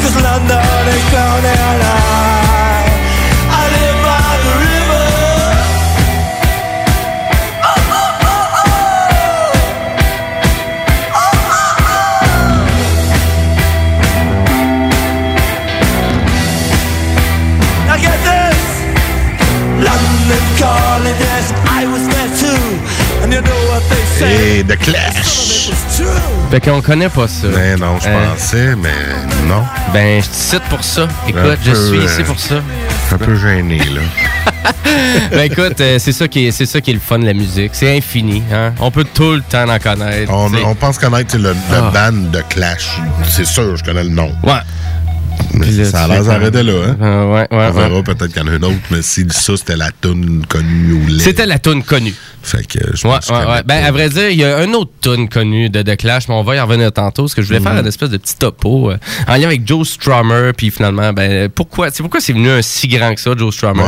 cause London is drowning. Fait qu'on connaît pas ça. Ben non, je Euh, pensais, mais non. Ben, je te cite pour ça. Écoute, je suis euh, ici pour ça. Un peu gêné, là. ben écoute, euh, c'est ça qui est, c'est ça qui est le fun de la musique. C'est infini. Hein? On peut tout le temps en connaître. On, pense connaître le, le Ah. band de Clash. C'est sûr, je connais le nom. Ouais. Mais là, ça a l'air d'arrêter là, hein? Euh, ouais, ouais, On ouais. verra peut-être qu'il y en a une autre, mais si ça, c'était la tune connue lait. C'était la tune connue. Fait que je Ouais, pense ouais, ouais. Ben, à vrai dire, il y a un autre tune connu de The Clash, mais on va y en revenir tantôt, parce que je voulais Mhm. faire une espèce de petit topo euh, en lien avec Joe Strummer, puis finalement, ben, pourquoi, c'est pourquoi c'est venu un si grand que ça, Joe Strummer.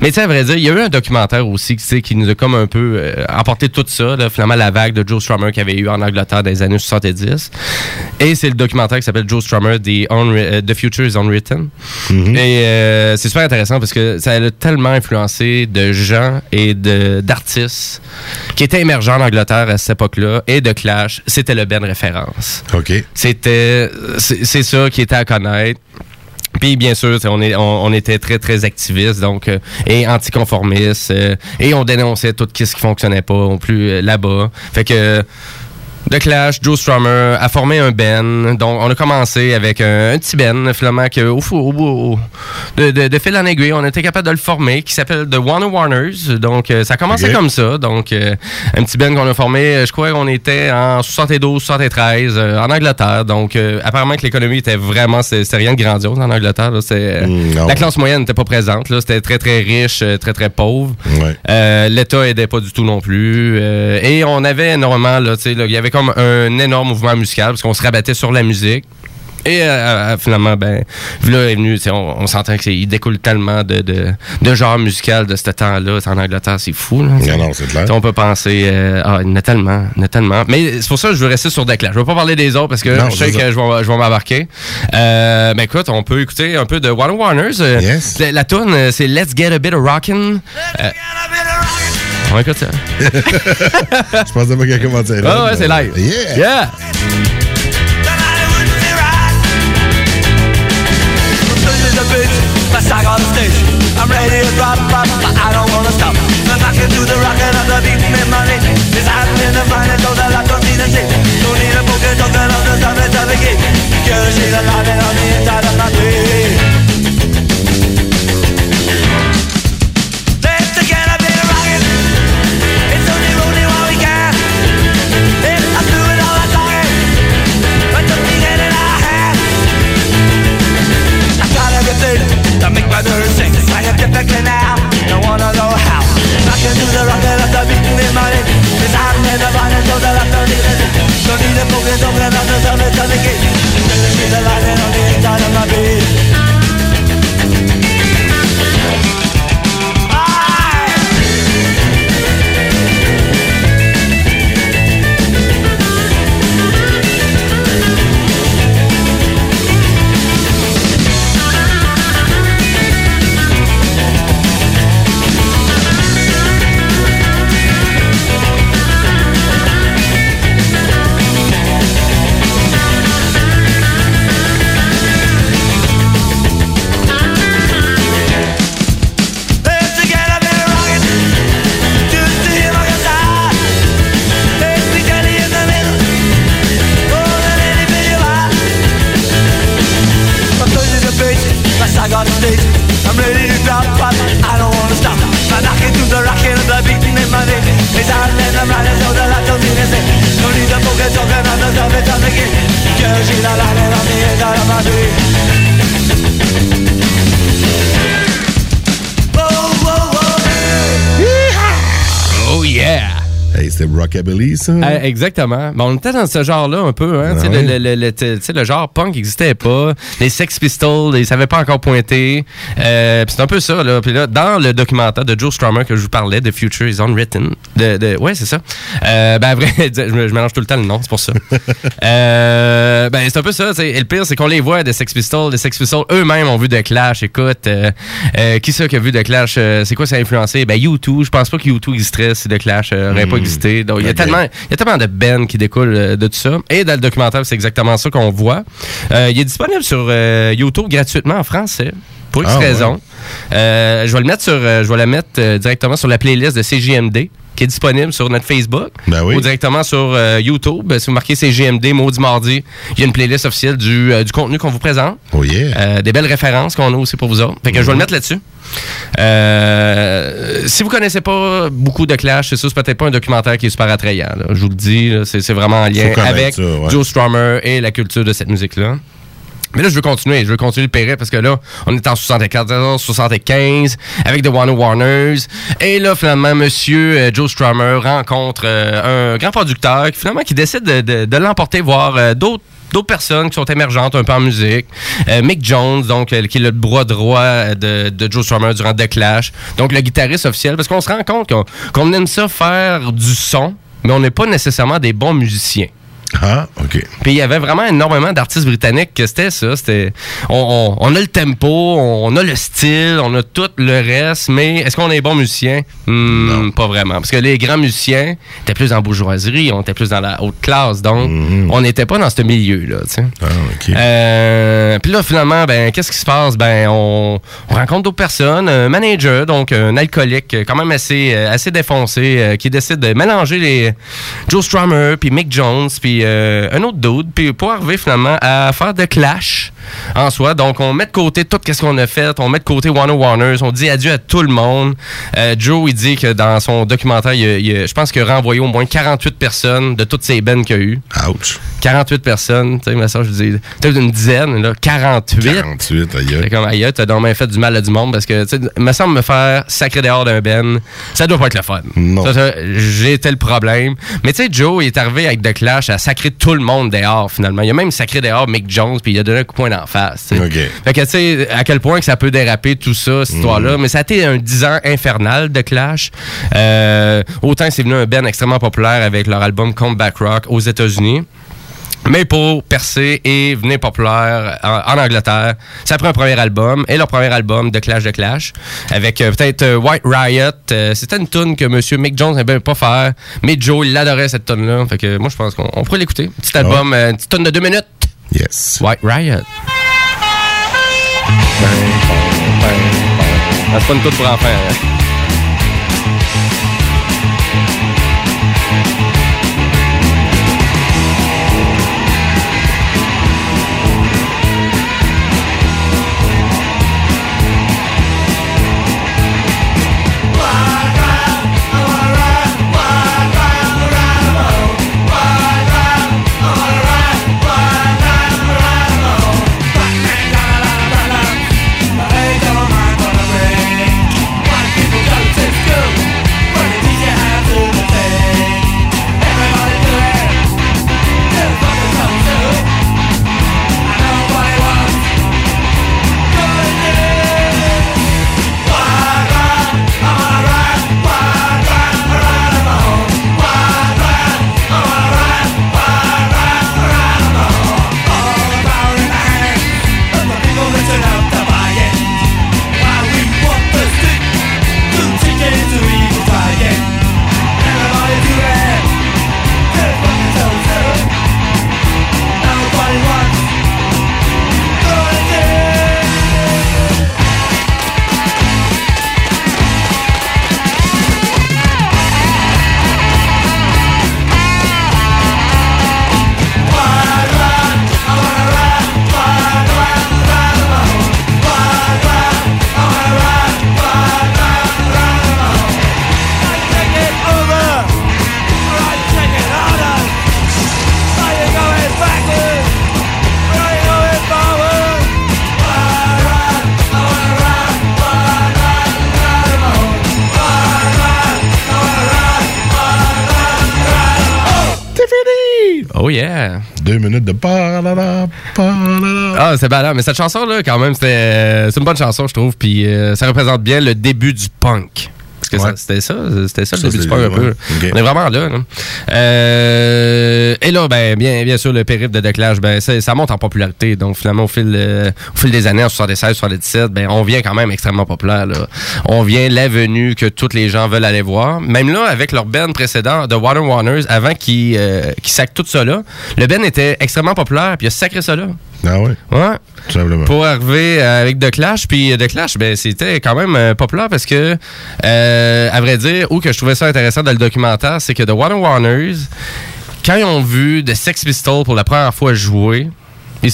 Mais tu sais, à vrai dire, il y a eu un documentaire aussi, qui nous a comme un peu euh, apporté tout ça, là, finalement, la vague de Joe Strummer qu'il y avait eu en Angleterre dans les années 70. Et c'est le documentaire qui s'appelle Joe Strummer, The, euh, The Future is Unwritten. Mhm. Et euh, c'est super intéressant parce que ça a tellement influencé de gens et de qui étaient émergents en Angleterre à cette époque-là et de Clash. C'était le Ben référence. OK. C'était c'est ça qui était à connaître. Puis bien sûr, on, est, on, on était très très activistes donc euh, et anticonformistes euh, et on dénonçait tout ce qui fonctionnait pas non plus euh, là-bas. Fait que The Clash, Joe Strummer a formé un band. Donc, on a commencé avec un, un petit band, finalement, que, au, au, de, de, de fil en aiguille, on était capable de le former, qui s'appelle The Warner Warners. Donc, euh, ça a commencé comme ça. Donc, euh, un petit band qu'on a formé, euh, je crois qu'on était en 72, 73, euh, en Angleterre. Donc, apparemment que l'économie était vraiment, c'était rien de grandiose en Angleterre. là. Mm, la classe moyenne n'était pas présente. C'était très, très riche, très, très pauvre. Ouais. L'État aidait pas du tout non plus. Et on avait énormément, là, tu sais, là, il y avait comme un énorme mouvement musical parce qu'on se rabattait sur la musique. Et euh, euh, finalement, ben, là est venu, on, on s'entend qu'il découle tellement de, de, de genres musical de ce temps-là. En Angleterre, c'est fou. Là. Non, non, c'est clair. Tu sais, On peut penser, euh, ah, il y en a tellement, il y en a tellement. Mais c'est pour ça que je veux rester sur Declan. Je veux pas parler des autres parce que Non, je sais que je vais, je vais m'embarquer. Euh, mais écoute, on peut écouter un peu de Warner Warners. Yes. La, la tune, euh, c'est Let's Get a Bit of Rockin'. Euh, on écoute ça. Je pensais pas qu'il y a commencé. Ah ouais, c'est live. Yeah! Yeah! Back on stage, I'm ready to drop, pop, but I don't wanna stop. I'm knocking to the rockin' of the beat, me money. It's happening to find it, so that I don't need a shit. Don't need a book, don't get off the top of the gate. Girl, she's alive and on the inside of my brain. Don't need a Rockabilly, ça? Euh, exactement. Ben, on était dans ce genre-là un peu. Hein, Ah ouais. le, le- le- le genre punk n'existait pas. Les Sex Pistols, ils savaient pas encore pointer. Euh, c'est un peu ça. Là. Puis là, dans le documentaire de Joe Strummer que je vous parlais, The Future is Unwritten, de, de, ouais, c'est ça. Euh, ben, vrai, je, mélange tout le temps le nom, c'est pour ça. Euh, ben, c'est un peu ça. Et le pire, c'est qu'on les voit des Sex Pistols. Les Sex Pistols eux-mêmes ont vu de Clash. Écoute, euh, qui ça qui a vu de Clash? C'est quoi ça a influencé? Ben, U2. Je pense pas que U2 existerait si de Clash euh, aurait pas existé. Donc, il y a tellement, il y a tellement de bands qui découlent euh, de tout ça. Et dans le documentaire, c'est exactement ça qu'on voit. Euh, il est disponible sur euh, YouTube gratuitement en français. Pour X Ah, ouais. raison. Euh, je vais le mettre sur, je vais la mettre directement sur la playlist de CJMD qui est disponible sur notre Facebook Ben oui. ou directement sur euh, YouTube. Si vous marquez CJMD Maudit Mardi, il y a une playlist officielle du, euh, du contenu qu'on vous présente. Oh yeah. Euh, des belles références qu'on a aussi pour vous autres. Fait que je vais le mettre là-dessus. Euh, si vous connaissez pas beaucoup de Clash, c'est sûr, c'est peut-être pas un documentaire qui est super attrayant. là. Je vous le dis, c'est vraiment en lien avec ça, ouais. Joe Strummer et la culture de cette musique-là. Mais là, je veux continuer. Je veux continuer le périple parce que là, on est en 74, 75 avec The Warner Warners. Et là, finalement, monsieur euh, Joe Strummer rencontre euh, un grand producteur qui, finalement, qui décide de, l'emporter voir euh, d'autres personnes qui sont émergentes un peu en musique. Mick Jones, donc, qui est le bras droit de, Joe Strummer durant The Clash. Donc, le guitariste officiel. Parce qu'on se rend compte qu'on aime ça faire du son, mais on n'est pas nécessairement des bons musiciens. Ah, OK. Puis il y avait vraiment énormément d'artistes britanniques que c'était ça. C'était, on, on- on a le tempo, on a le style, on a tout le reste, mais est-ce qu'on est bon musicien? Hmm, pas vraiment. Parce que les grands musiciens étaient plus en bourgeoisie, on était plus dans la haute classe, donc on n'était pas dans ce milieu-là. Ah, OK. Euh, puis là, finalement, ben, qu'est-ce qui se passe? Ben, on, on rencontre d'autres personnes, un manager, donc un alcoolique quand même assez, euh, assez défoncé, euh, qui décide de mélanger les Joe Strummer, puis Mick Jones, puis euh, un autre dude, puis pour arriver finalement à faire de clash en soi. Donc, on met de côté tout ce qu'on a fait, on met de côté One Warners, on dit adieu à tout le monde. Euh, Joe, il dit que dans son documentaire, il je pense qu'il a renvoyé au moins 48 personnes de toutes ces bennes qu'il y a eu. Ouch. 48 personnes, tu sais, mais ça, je dis, peut-être une dizaine, là, 48. 48, aïe. C'est comme, aïe, t'as donc bien fait du mal à du monde parce que, tu sais, me semble me faire sacré dehors d'un ben, ça doit pas être le fun. Non. J'étais le problème. Mais tu sais, Joe, il est arrivé avec The Clash à sacrer tout le monde dehors, finalement. Il a même sacré dehors Mick Jones, puis il a donné un coup de poing d'en face. tu sais. OK. Fait que, tu sais, à quel point que ça peut déraper tout ça, cette histoire-là. Mais ça a été un 10 ans infernal de Clash. Euh, autant c'est venu un band extrêmement populaire avec leur album Comeback Rock aux États-Unis. Mais pour percer et venir populaire en, en Angleterre, ça a pris un premier album et leur premier album de Clash de Clash avec euh, peut-être euh, White Riot. Euh, C'était une tune que Monsieur Mick Jones n'aimait pas faire, mais Joe il adorait cette tune là. Fait que moi je pense qu'on on pourrait l'écouter. Petit album, euh, une petite tune de deux minutes. Yes. White Riot. Ah, c'est pas une tune pour enfants. hein. Yeah! Deux minutes de. Ah, c'est balade. Mais cette chanson-là, quand même, euh, c'est une bonne chanson, je trouve. Puis euh, ça représente bien le début du punk. Que ça- Ouais. c'était ça, c'était ça le début du un peu. On est vraiment là. là. Euh, et là, ben, bien, bien sûr, le périple de Clash, ben, ça, ça monte en popularité. Donc, finalement, au fil, euh, au fil des années, en 76, 77, ben, on vient quand même extrêmement populaire. Là. On vient l'avenue que tous les gens veulent aller voir. Même là, avec leur band précédent, The Water Warners, avant qu'ils euh, sacquent tout ça là, le band était extrêmement populaire, puis il a sacré ça là. Ah ouais? Ouais. Tout simplement. Pour arriver euh, avec The Clash, puis euh, The Clash, ben, c'était quand même euh, populaire parce que, euh, à vrai dire, où que je trouvais ça intéressant dans le documentaire, c'est que The Water Warners, quand ils ont vu The Sex Pistols pour la première fois jouer, et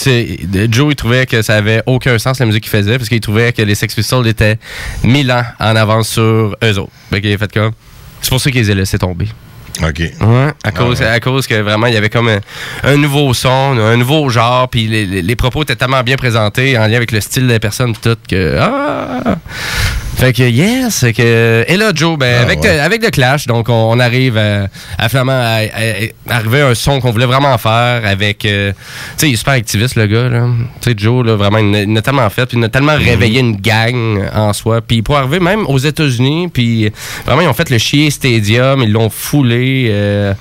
Joe, il trouvait que ça avait aucun sens la musique qu'il faisait parce qu'il trouvait que les Sex Pistols étaient mille ans en avance sur eux autres. Fait qu'il a fait comme. C'est pour ça qu'ils les a laissés tomber. OK. Ouais, à cause, à cause que vraiment, il y avait comme un, un nouveau son, un nouveau genre, puis les, les- les propos étaient tellement bien présentés en lien avec le style des personnes, tout, que. Ah! Fait que, yes! fait que, et là, Joe, ben, Ah, avec, ouais. The- avec The Clash, donc, on, on arrive à, à finalement à, arriver à un son qu'on voulait vraiment faire avec. euh, tu sais, il est super activiste, le gars, là. Tu sais, Joe, là, vraiment, il, il en a tellement fait, puis il a tellement réveillé une gang en soi. Puis pour arriver même aux États-Unis, puis vraiment, ils ont fait le Chier Stadium, ils l'ont foulé, foulé. euh,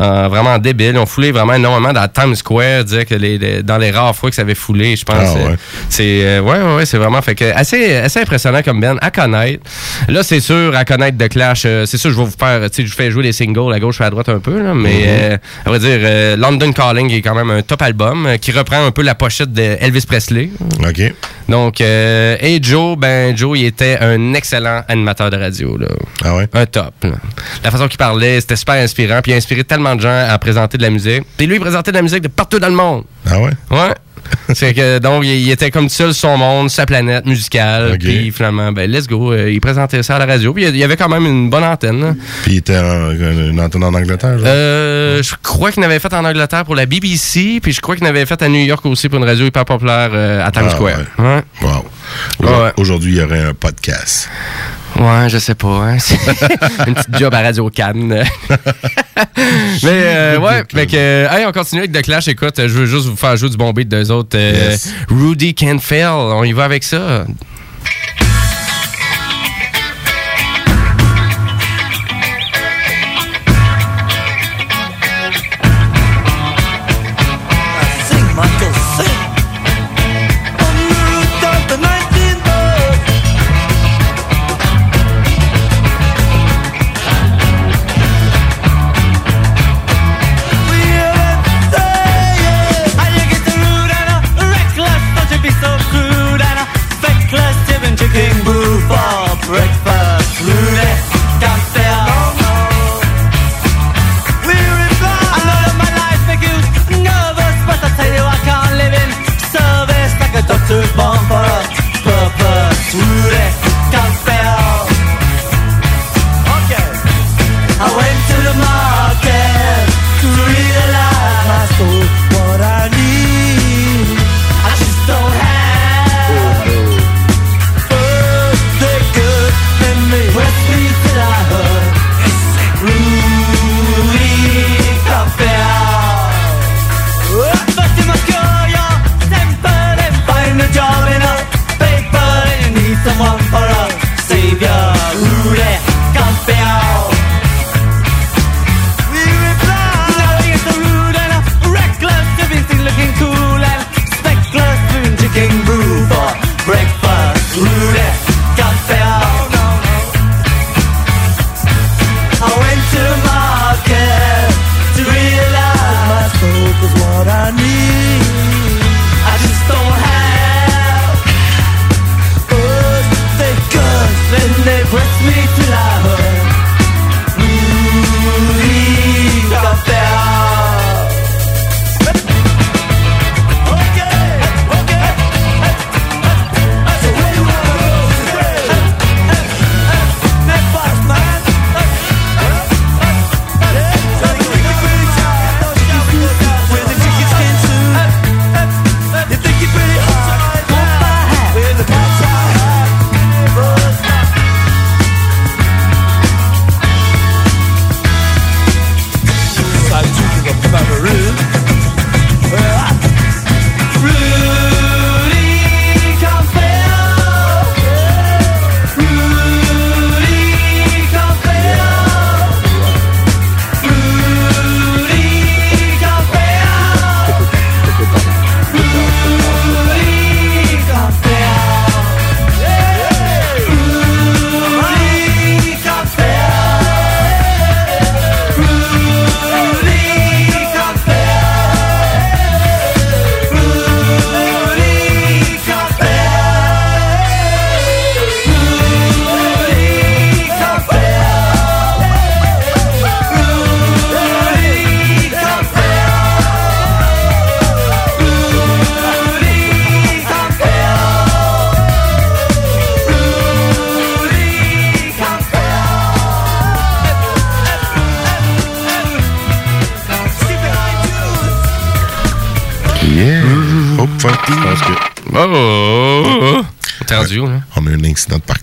euh, vraiment débile. Ils ont foulé vraiment énormément dans Times Square. Dire que les, les- dans les rares fois que ça avait foulé, je pense. Ah, ouais. C'est euh, ouais, ouais, ouais, c'est vraiment fait que assez, assez impressionnant comme band à connaître. Là, c'est sûr à connaître de Clash. euh, c'est sûr, je vais vous faire, tu sais, je vous fais jouer les singles à gauche et à droite un peu, là, mais Mhm. euh, à vrai dire, London Calling est quand même un top album qui reprend un peu la pochette de Elvis Presley. OK. Donc, et Joe, ben Joe, il était un excellent animateur de radio. Là. Ah ouais? Un top. là. La façon qu'il parlait, c'était super inspirant. Puis il a inspiré tellement de gens à présenter de la musique. Puis lui, il présentait de la musique de partout dans le monde. Ah ouais? Ouais. C'est que donc il, était comme seul son monde, sa planète musicale. Ok. Puis finalement, ben let's go. euh, il présentait ça à la radio. Puis il y avait quand même une bonne antenne. Puis il était en, une antenne en Angleterre, genre? Euh, je crois qu'il en avait fait en Angleterre pour la BBC, puis je crois qu'il en avait fait à New York aussi pour une radio hyper populaire euh, à Times Ah, Square. ouais. Ouais. Wow. Ouais. Aujourd'hui, il y aurait un podcast. Ouais, je sais pas. Hein. Une petite job à Radio Cannes. mais euh, ouais, mais que, euh, hey, on continue avec The Clash. Écoute, je veux juste vous faire jouer du bon beat d'eux autres. Euh, Yes. Rudy Can't Fail. On y va avec ça.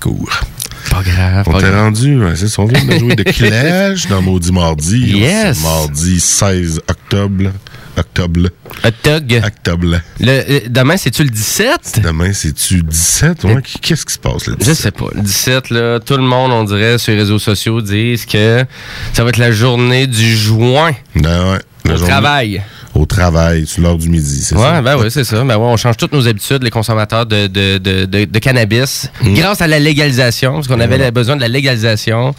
Parcours. Pas grave. On t'est rendu, c'est ça, on vient de jouer de Clash dans Maudit Mardi. Yes. Mardi 16 octobre. Octobre. Octobre. Octobre. Le, euh, demain, c'est-tu le 17? Demain, c'est-tu 17? Ouais, Qu'est-ce qui se passe le 17? Je sais pas. Le 17, là, tout le monde, on dirait, sur les réseaux sociaux, disent que ça va être la journée du juin. Ben ouais. La Au journée- travail. Au travail, sur l'heure du midi, c'est Ouais, ça? ben oui, c'est ça. Ben ouais, on change toutes nos habitudes, les consommateurs de, de, de, de, cannabis, grâce à la légalisation, parce qu'on avait besoin de la légalisation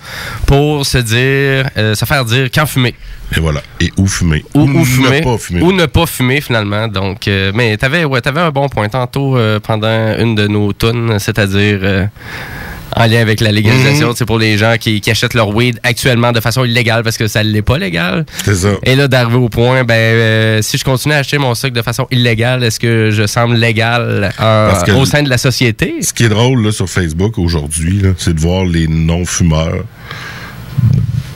pour se dire, euh, se faire dire quand fumer. Et voilà. Et où fumer. Ou, ou ne fumer. pas fumer. Ou ne pas fumer, finalement. Donc, euh, mais t'avais, ouais, t'avais un bon point tantôt euh, pendant une de nos tunes, c'est-à-dire euh, en lien avec la légalisation, Mhm. c'est pour les gens qui, qui achètent leur weed actuellement de façon illégale parce que ça l'est pas légal. C'est ça. Et là, d'arriver au point, ben, euh, si je continue à acheter mon sucre de façon illégale, est-ce que je semble légal en- que- au sein de la société? Ce qui est drôle là, sur Facebook aujourd'hui, c'est de voir les non-fumeurs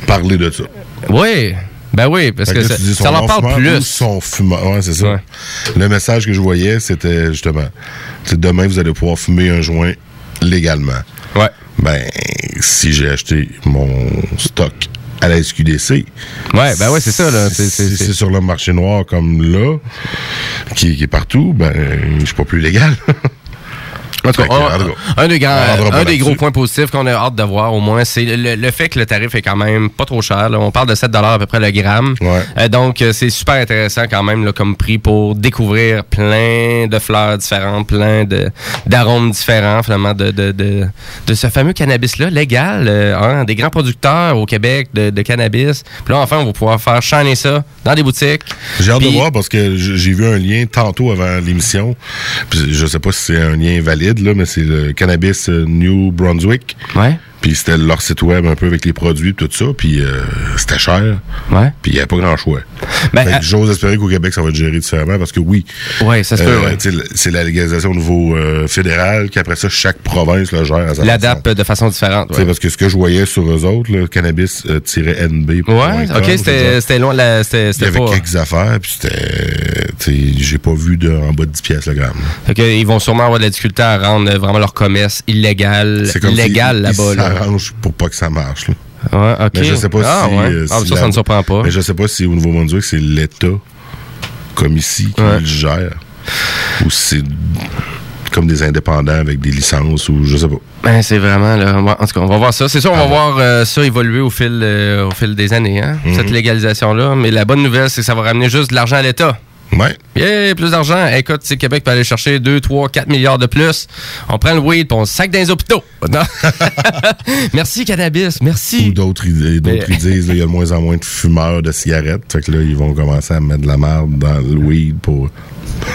parler de ça. Oui. Ben oui, parce que ça, dis, leur parle plus. son fumeur. Ouais, c'est ça. Ouais. Le message que je voyais, c'était justement, demain, vous allez pouvoir fumer un joint légalement. Ouais. Ben, si j'ai acheté mon stock à la SQDC. Ouais, ben ouais, c'est ça, là. C'est- Si c'est- c'est sur le marché noir comme là, qui, qui est partout, ben, je suis pas plus légal. En tout cas, Fait que, un, des, grands, un des gros points positifs qu'on a hâte de voir au moins, c'est le, le fait que le tarif est quand même pas trop cher. là. On parle de 7 à peu près le gramme. Ouais. Euh, donc, euh, c'est super intéressant quand même là, comme prix pour découvrir plein de fleurs différentes, plein d'arômes différents finalement de, de, de, de ce fameux cannabis-là, légal, euh, hein, des grands producteurs au Québec de, de cannabis. Puis là, enfin, on va pouvoir faire shiner ça dans des boutiques. J'ai hâte de voir parce que j'ai vu un lien tantôt avant l'émission. Je sais pas si c'est un lien valide, là, mais c'est le Cannabis euh, New Brunswick. Ouais. Puis c'était leur site web un peu avec les produits et tout ça. Puis euh, c'était cher. Ouais. Puis il n'y avait pas grand choix. Ben, euh, j'ose espérer qu'au Québec, ça va être géré différemment parce que oui. Ouais, ça se peut, ouais. sais, C'est la légalisation au niveau euh, fédéral, qu'après ça, chaque province le gère à sa. L'adapte de façon différente. Ouais. Parce que ce que je voyais sur eux autres, là, cannabis-nb. Ouais, ok, c'était loin, la- c'était Il y avait pas. quelques affaires, puis c'était. J'ai pas vu de, en bas de 10 pièces le gramme. Fait que, ils vont sûrement avoir de la difficulté à rendre euh, vraiment leur commerce illégal, illégal s'ils- là-bas. S'arrangent pour pas que ça marche. Là. Ouais, ok. Mais je sais pas ah, si. ouais. euh, Ah, si ça, la- ça ne surprend pas. Mais je sais pas si au Nouveau-Brunswick, c'est l'État, comme ici, qui Ouais. le gère. Ou si c'est comme des indépendants avec des licences, ou je sais pas. Ben, c'est vraiment, là. en tout cas, on va voir ça. C'est sûr, on va voir euh, ça évoluer au fil, euh, au fil des années, hein, Mhm. cette légalisation-là. Mais la bonne nouvelle, c'est que ça va ramener juste de l'argent à l'État. Ouais. Yeah, plus d'argent. Écoute, si Québec peut aller chercher 2, 3, 4 milliards de plus, on prend le weed puis on le sac dans les hôpitaux. Non? merci, cannabis. Merci. Ou d'autres idées- d'autres ils disent, il y a de moins en moins de fumeurs de cigarettes. Fait que là, ils vont commencer à mettre de la merde dans le weed pour.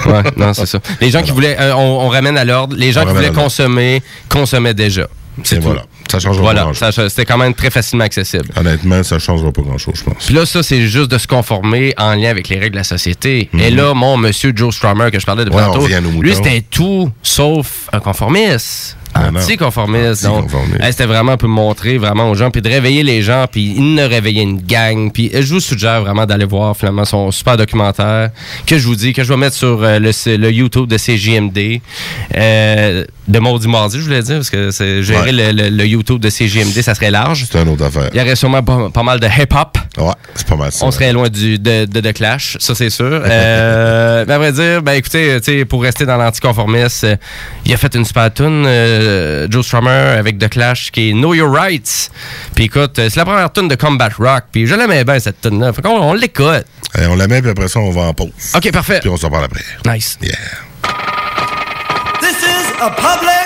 Ouais, non, c'est ça. Les gens qui voulaient, euh, on, on ramène à l'ordre, les gens On qui voulaient consommer, consommaient déjà. C'est voilà. Ça changera Voilà, pas grand-chose. c'était quand même très facilement accessible. Honnêtement, ça changera pas grand-chose, je pense. Puis là, ça, c'est juste de se conformer en lien avec les règles de la société. Et là, mon monsieur Joe Strummer, que je parlais de Mhm. Ouais, tantôt, lui, c'était tout sauf un conformiste. Ah. Anti-conformiste. Donc, hey, c'était vraiment pour montrer vraiment aux gens, puis de réveiller les gens, puis il ne réveillait une gang. Puis euh, je vous suggère vraiment d'aller voir finalement son super documentaire que je vous dis, que je vais mettre sur euh, le, le YouTube de CJMD. Euh, de Mardi Mardi, je voulais dire, parce que c'est gérer le, le- le YouTube de CJMD, ça serait large. C'est une autre affaire. Il y aurait sûrement pas, pas mal de hip-hop. Ouais, c'est pas mal ça. On serait loin du, de, de, de Clash, ça c'est sûr. Euh, mais à vrai dire, ben écoutez, pour rester dans l'anticonformisme, il a fait une super tune, euh, Joe Strummer avec The Clash qui est Know Your Rights. Puis écoute, euh, c'est la première tune de Combat Rock, puis je l'aimais bien cette tune là Fait qu'on on l'écoute. Eh, on la met, puis après ça, on va en pause. OK, parfait. Puis on s'en parle après. Nice. Yeah. This is a public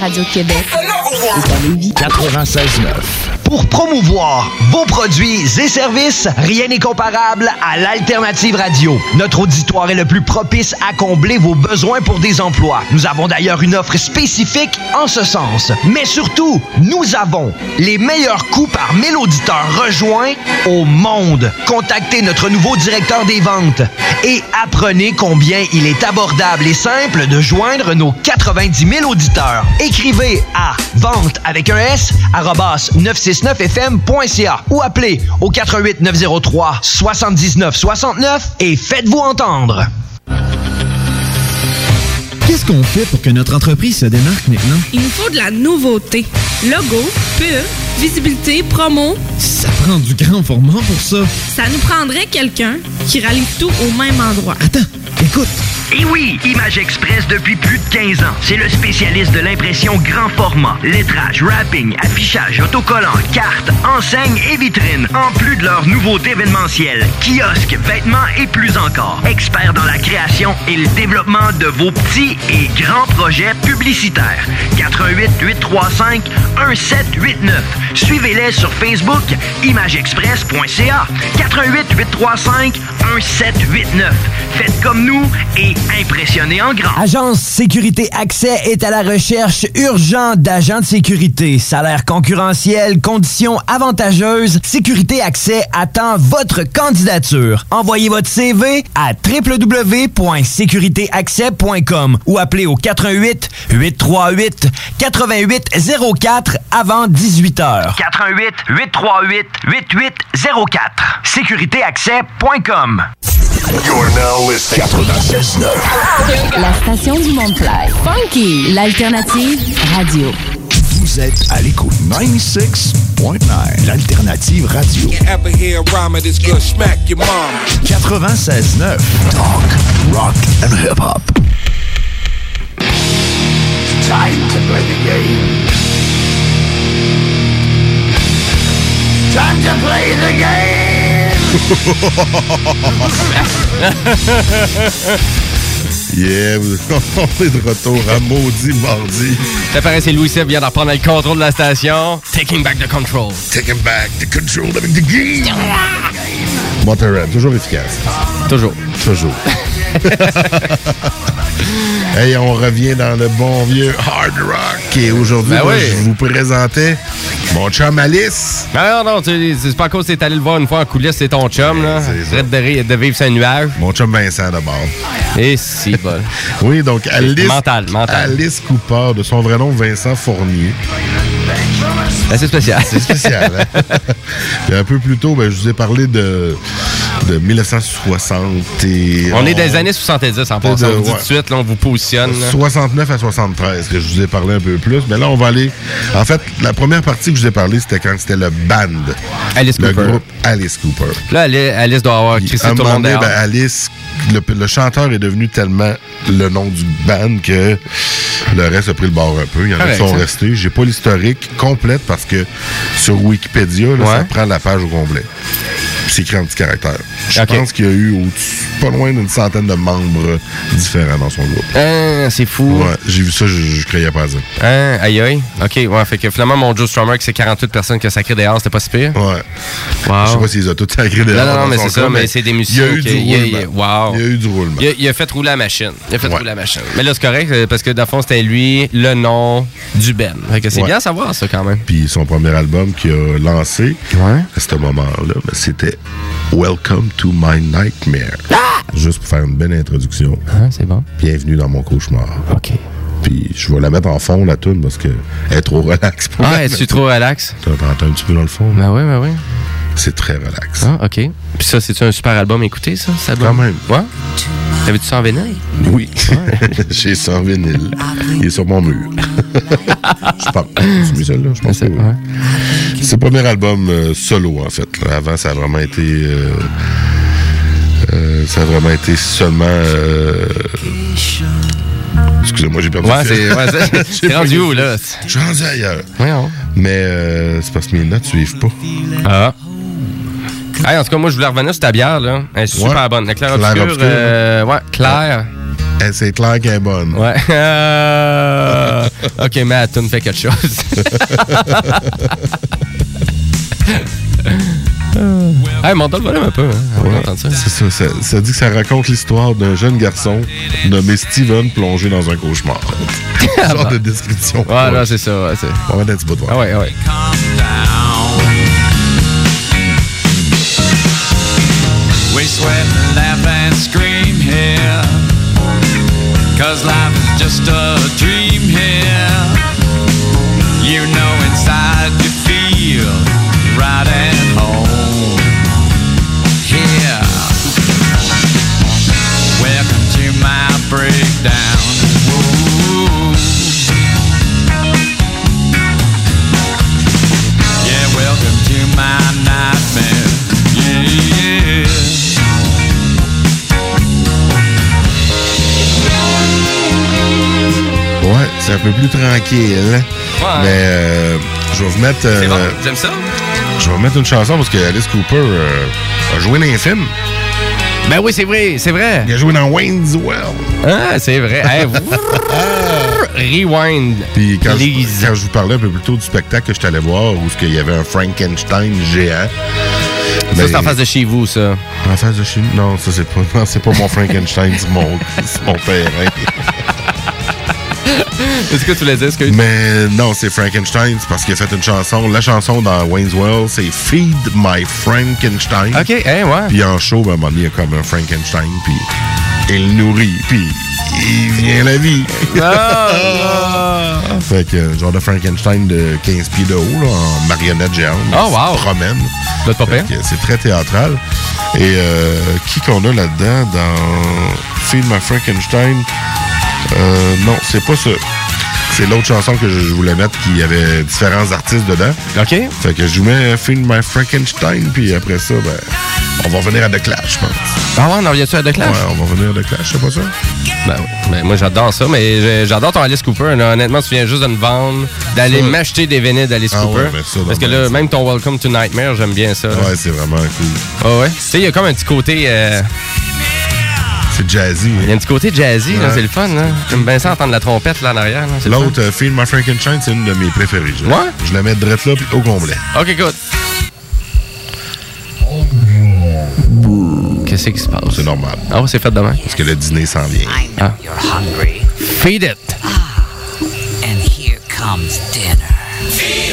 la meilleure radio de Québec. C'est à Lévis. 96.9. Pour promouvoir vos produits et services, rien n'est comparable à l'Alternative Radio. Notre auditoire est le plus propice à combler vos besoins pour des emplois. Nous avons d'ailleurs une offre spécifique en ce sens. Mais surtout, nous avons les meilleurs coûts par 1000 auditeurs rejoints au monde. Contactez notre nouveau directeur des ventes et apprenez combien il est abordable et simple de joindre nos 90 000 auditeurs. Écrivez à vente avec un S arrobas 969fm.ca ou appelez au 88 903 79 69 et faites-vous entendre. Qu'est-ce qu'on fait pour que notre entreprise se démarque maintenant? Il nous faut de la nouveauté. Logo, pub, visibilité, promo. Ça prend du grand format pour ça. Ça nous prendrait quelqu'un qui rallie tout au même endroit. Attends, écoute. Et oui, Image Express depuis plus de 15 ans. C'est le spécialiste de l'impression grand format. Lettrage, wrapping, affichage, autocollant, cartes, enseignes et vitrines. En plus de leurs nouveautés événementielles, kiosques, vêtements et plus encore. Experts dans la création et le développement de vos petits et grands projets publicitaires. 88 835 1789. Suivez-les sur Facebook, imageexpress.ca. 88 835 1789. Faites comme nous et impressionnez en grand. Agence Sécurité Accès est à la recherche urgente d'agents de sécurité. Salaire concurrentiel, conditions avantageuses. Sécurité Accès attend votre candidature. Envoyez votre CV à www.sécuritéaccès.com ou appelez au 88 838 8804 avant 18 heures. 88 838 8804. Sécuritéaccès.com. You're now listening. 96.9. La station du Mont-Fly. Funky, l'alternative radio. Vous êtes à l'écoute 96.9. L'alternative radio. Ever hear a rhyme that's gonna smack your mom? 96.9. Talk, rock and hip-hop. Time to play the game. Time to play the Yeah, on est de retour à maudit mardi. Ça paraît c'est Louis Seb vient de reprendre le contrôle de la station. Taking back the control. Taking back the control of the game. Motorhead, toujours efficace. Toujours. Toujours. hey, on revient dans le bon vieux hard rock. Et aujourd'hui, Ben oui. je vous présentais mon chum Alice. Ben non, non, c'est pas à cause que t'es allé le voir une fois en coulisses, c'est ton chum, là. Arrête de, vivre un nuage. Mon chum Vincent d'abord. Et si, bol. Oui, donc Alice. Mental, mental. Alice Cooper, de son vrai nom Vincent Fournier. Ben, c'est spécial. C'est spécial, hein? Puis un peu plus tôt, ben, je vous ai parlé de, de 1960 et... On est des années 70 en passant. de- On dit tout de suite, là, on vous positionne. là. 69 à 73, que je vous ai parlé un peu plus. Mais là, on va aller. En fait, la première partie que je vous ai parlé, c'était quand c'était le band. Alice le Cooper. groupe Alice Cooper. Là, Ali- Alice doit avoir crissé tout le monde donné, ben, Alice, le, le chanteur est devenu tellement le nom du band que le reste a pris le bord un peu. Il y en a qui sont ça. restés. J'ai pas l'historique complète parce que sur Wikipédia, là, Ouais. ça prend la page au complet. C'est écrit en petits caractères. Je pense qu'il y a eu pas loin d'une centaine de membres différents dans son groupe. Hein, c'est fou. Ouais, j'ai vu ça, je, je croyais pas à ça. Hein, aïe aïe. OK, ouais, fait que finalement, mon Joe Strummer, c'est 48 personnes qui a sacré dehors, c'était pas si pire. Ouais. Wow. Je sais pas s'ils ont tous sacré Non, dehors non, non, mais c'est ça, mais c'est des musiciens. Il y a eu du roulement. il y a- wow. Il y a eu du roulement. Il a, il a fait rouler la machine. Il a fait rouler la machine. Mais là, c'est correct, euh, parce que dans le fond, c'était lui, le nom du Ben. Fait que c'est Ouais. bien à savoir, ça, quand même. Puis son premier album qu'il a lancé à ce moment-là, ben, c'était Welcome to My Nightmare. Juste pour faire une belle introduction. Ah, c'est bon. Bienvenue dans mon cauchemar. OK. Puis je vais la mettre en fond, la tune, parce qu'elle est trop relax pour Ah, es-tu trop relax? T'entends un petit peu dans le fond? Ben oui, ben oui. C'est très relax. Ah, OK. Puis ça, c'est-tu un super album à écouter, ça? album? Quand même. Ouais? T'avais-tu ça en vinyle? Oui. J'ai ça en vinyle. Il est sur mon mur. je pense. Mis celle-là? Je pense que oui. C'est le premier album euh, solo, en fait. là. Avant, ça a vraiment été. euh, euh, ça a vraiment été seulement. euh, Excusez-moi, j'ai perdu Ouais, c'est- ouais, c'est- rendu où, là? Je suis rendu ailleurs. Voyons. Mais euh, c'est parce que mes notes suivent pas. Ah. Hey, en tout cas, moi, je voulais revenir sur ta bière, là. Elle est super Ouais. bonne. La claire Claire obscure. obscure, euh, ouais, claire. Eh, C'est clair qu'elle est bonne. Ouais. Euh, ok, mais la tune fait quelque chose. hey, monte le volume un peu. Hein. On ça. C'est ça, ça, ça dit que ça raconte l'histoire d'un jeune garçon nommé Steven plongé dans un cauchemar. genre de description. Ouais, non, c'est ça. Ouais, c'est... On va mettre un petit bout de voix. Ah ouais, ouais. We sweat, laugh, and scream here. Cause life is just a dream here. You know, inside you feel right at home. Here. Welcome to my breakdown. C'est un peu plus tranquille. Mais euh, je vais vous mettre. euh, C'est bon, j'aime ça? Je vais vous mettre une chanson parce que Alice Cooper euh, a joué dans un film. Ben oui, c'est vrai, c'est vrai. Il a joué dans Wayne's Well. Ah, c'est vrai. Hey, Rewind. Puis quand je, quand je vous parlais un peu plus tôt du spectacle que je allé voir, où il y avait un Frankenstein géant. Ça, c'est en face de chez vous, ça. En face de chez nous? Non, ça, c'est pas, non, c'est pas mon Frankenstein, c'est mon, c'est mon terrain. Est-ce que tu? Est-ce que... Mais non, c'est Frankenstein, c'est parce qu'il a fait une chanson. La chanson dans Wayne's Well, c'est Feed My Frankenstein. OK, hey, ouais. Puis en show, ben, à un moment donné, il y a comme un Frankenstein, puis il le nourrit, puis il vient la vie. Ah, fait que, euh, genre de Frankenstein de 15 pieds de haut, là, en marionnette géante. Oh, wow. se promène. C'est très théâtral. Et euh, qui qu'on a là-dedans dans Feed My Frankenstein? Euh, non, c'est pas ça. C'est l'autre chanson que je voulais mettre qui avait différents artistes dedans. OK. Fait que je vous mets Feed My Frankenstein, puis après ça, ben, on va revenir à The Clash, je pense. Ah ouais, on en revient-tu à The Clash? Ouais, on va revenir à The Clash, c'est pas ça? Ben, ben, moi, j'adore ça, mais j'adore ton Alice Cooper. là. Honnêtement, tu viens juste de me vendre, d'aller m'acheter des vinyles d'Alice Ah Cooper. ouais, ben ça, Parce que ben, là, même ton Welcome to Nightmare, j'aime bien ça. là. Ouais, c'est vraiment cool. Ah ouais? Tu sais, il y a comme un petit côté. euh, C'est jazzy. Il y a un petit côté jazzy, Ouais. c'est le fun. Là. J'aime bien ça entendre la trompette là en arrière. L'autre, euh, Feed My Frankenstein, c'est une de mes préférées. Je, Ouais? Je la mets direct là, puis au complet. Ok, écoute. Qu'est-ce qui se passe? C'est normal. Ah c'est fait demain. Parce que le dîner s'en vient. Ah. You're hungry. Feed it. And here comes dinner. Well,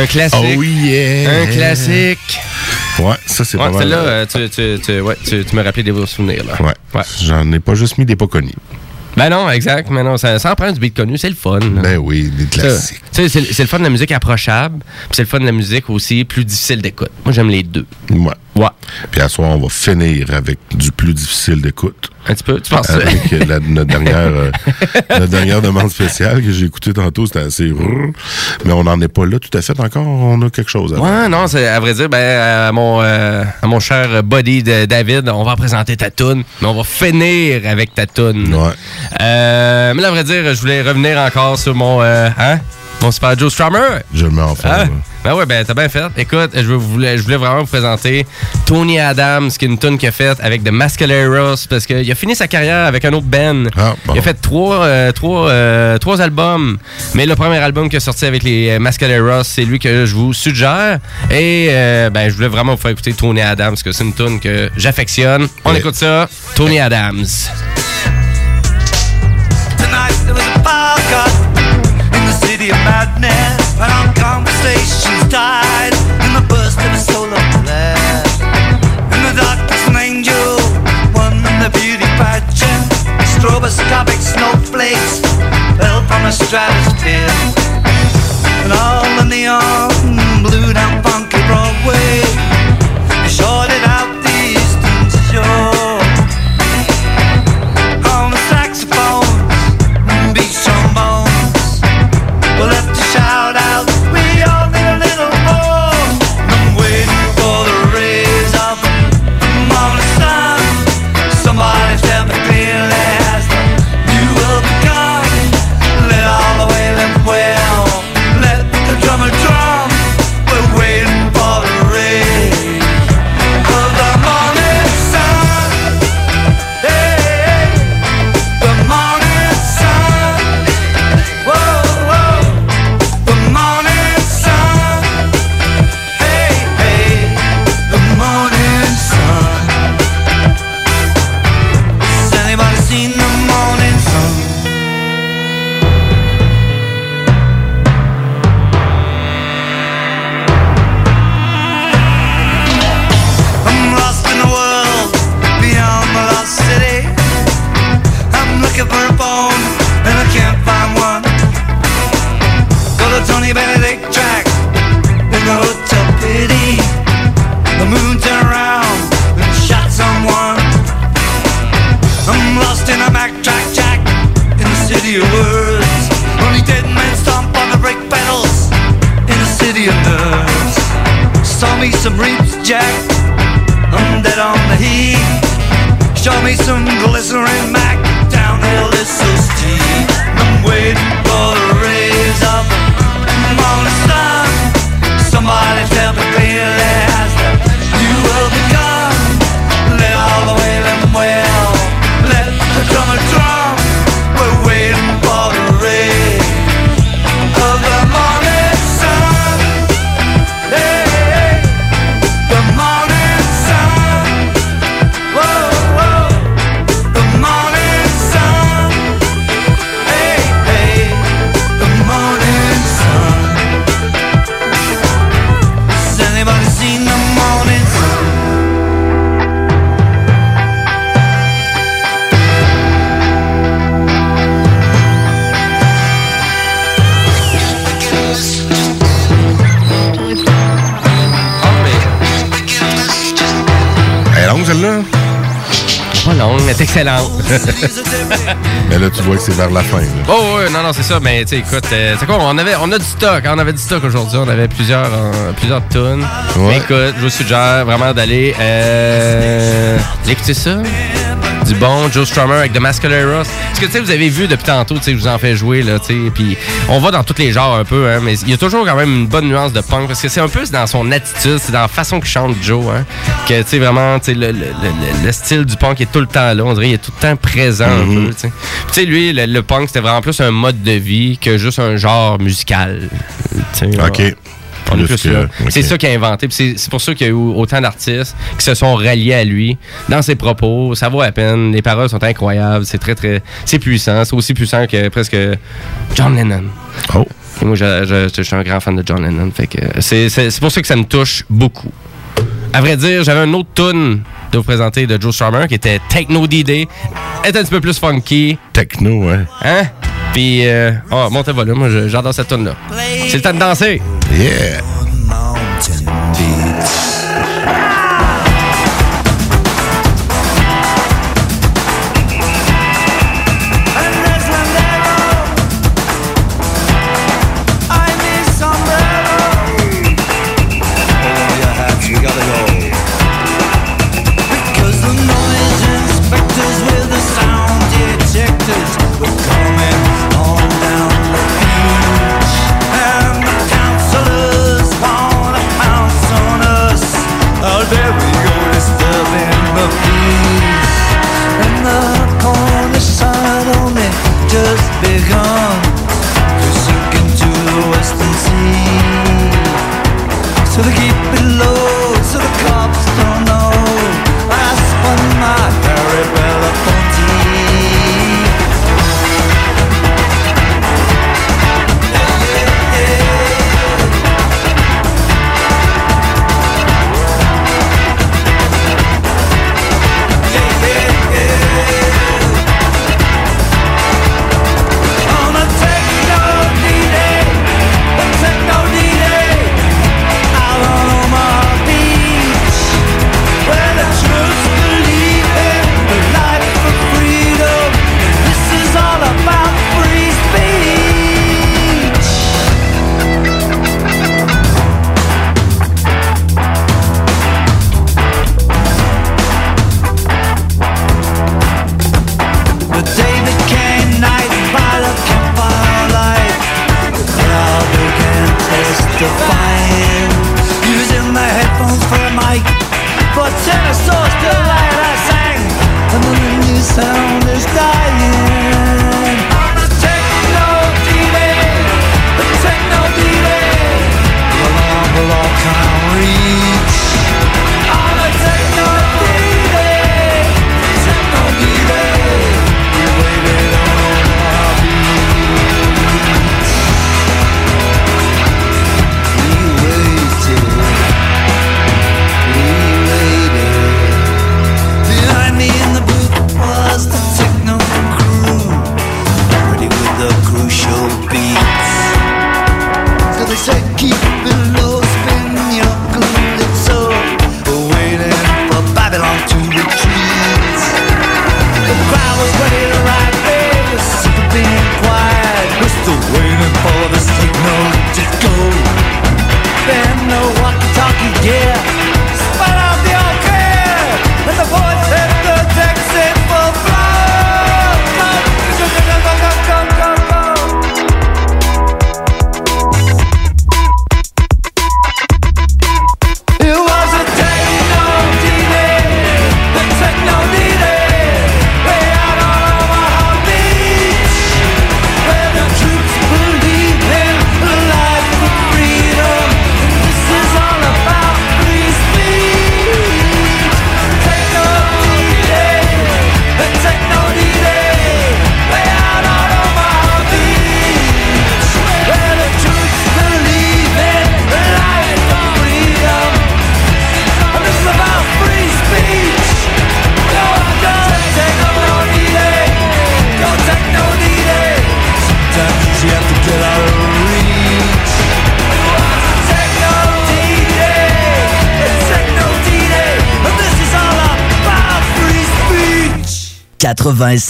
Un classique. Oh yeah! Un classique. Ouais, ça c'est Ouais, pas mal. celle-là, euh, tu, tu, tu, ouais, tu, tu me rappelais des beaux souvenirs. Là. Ouais. J'en ai pas juste mis des pas connus. Ben non, exact. Mais non, ça, ça en prend du beat connu, c'est le fun. Ben oui, des classiques. Tu sais, c'est c'est le fun de la musique approchable, puis c'est le fun de la musique aussi plus difficile d'écoute. Moi, j'aime les deux. Ouais. Ouais. Puis à soir, on va finir avec du plus difficile d'écoute. Un petit peu, tu penses? Avec euh, la- notre, dernière, euh, notre dernière demande spéciale que j'ai écoutée tantôt, c'était assez... Mais on n'en est pas là tout à fait encore. On a quelque chose à Ouais, non, c'est à vrai dire, ben, à mon, euh, à mon cher buddy de David, on va présenter ta toune, mais on va finir avec ta toune. Ouais. Euh, mais là, à vrai dire, je voulais revenir encore sur mon, euh, hein, mon super Joe Strummer. Je le mets en forme. Hein? Ben ouais, ben t'as bien fait. Écoute, je voulais, je voulais vraiment vous présenter Tony Adams, qui est une tune qu'il a faite avec The Mascaleros, parce qu'il a fini sa carrière avec un autre band. Ah, Il a fait trois, euh, trois, euh, trois albums, mais le premier album qui est sorti avec les euh, Mascaleros, c'est lui que je vous suggère. Et euh, ben, je voulais vraiment vous faire écouter Tony Adams, parce que c'est une tune que j'affectionne. On écoute ça, Tony Adams. Madness. Conversations died in the burst of a solar flare. In the darkness, an angel the beauty pageant. Stroboscopic snowflakes fell from stratosphere. And all the neon blew down excellente. Mais là, tu vois que c'est vers la fin. là. Oh ouais, non, non, c'est ça. Mais tu sais, écoute, euh, c'est quoi, on avait, on a du stock. hein, On avait du stock aujourd'hui. On avait plusieurs, euh, plusieurs tonnes. Ouais. Mais écoute, je vous suggère vraiment d'aller euh, d'écouter ça. Du bon. Joe Strummer avec The Mascaleros. Parce que, tu sais, vous avez vu depuis tantôt, tu sais, je vous en fais jouer, là, tu sais. Puis on va dans tous les genres un peu, hein, mais il y a toujours quand même une bonne nuance de punk. Parce que c'est un peu dans son attitude, c'est dans la façon qu'il chante Joe, hein. Que, tu sais, vraiment, tu sais, le, le- le- le style du punk est tout le temps là. On dirait qu'il est tout le temps présent un Mhm. peu, tu sais. Tu sais, lui, le, punk, c'était vraiment plus un mode de vie que juste un genre musical. OK. Plus plus que- là. ok. C'est ça qu'il a inventé. C'est pour ça qu'il y a eu autant d'artistes qui se sont ralliés à lui dans ses propos. Ça vaut la peine. Les paroles sont incroyables. C'est très, très. C'est puissant. C'est aussi puissant que presque John Lennon. Oh. Et moi, je, je- je suis un grand fan de John Lennon. Fait que c'est pour ça que ça me touche beaucoup. À vrai dire, j'avais un autre tune de vous présenter de Joe Strummer qui était Techno D-Day. Elle est un petit peu plus funky. Techno, ouais. Hein? Puis, euh, oh, montez le volume. J'adore cette tune là C'est le temps de danser. Yeah.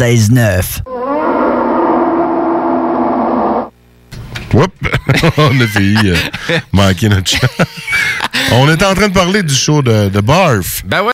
96.9. Whoop! On a failli euh, manquer notre chat. On était en train de parler du show de, de Barf. Ben ouais.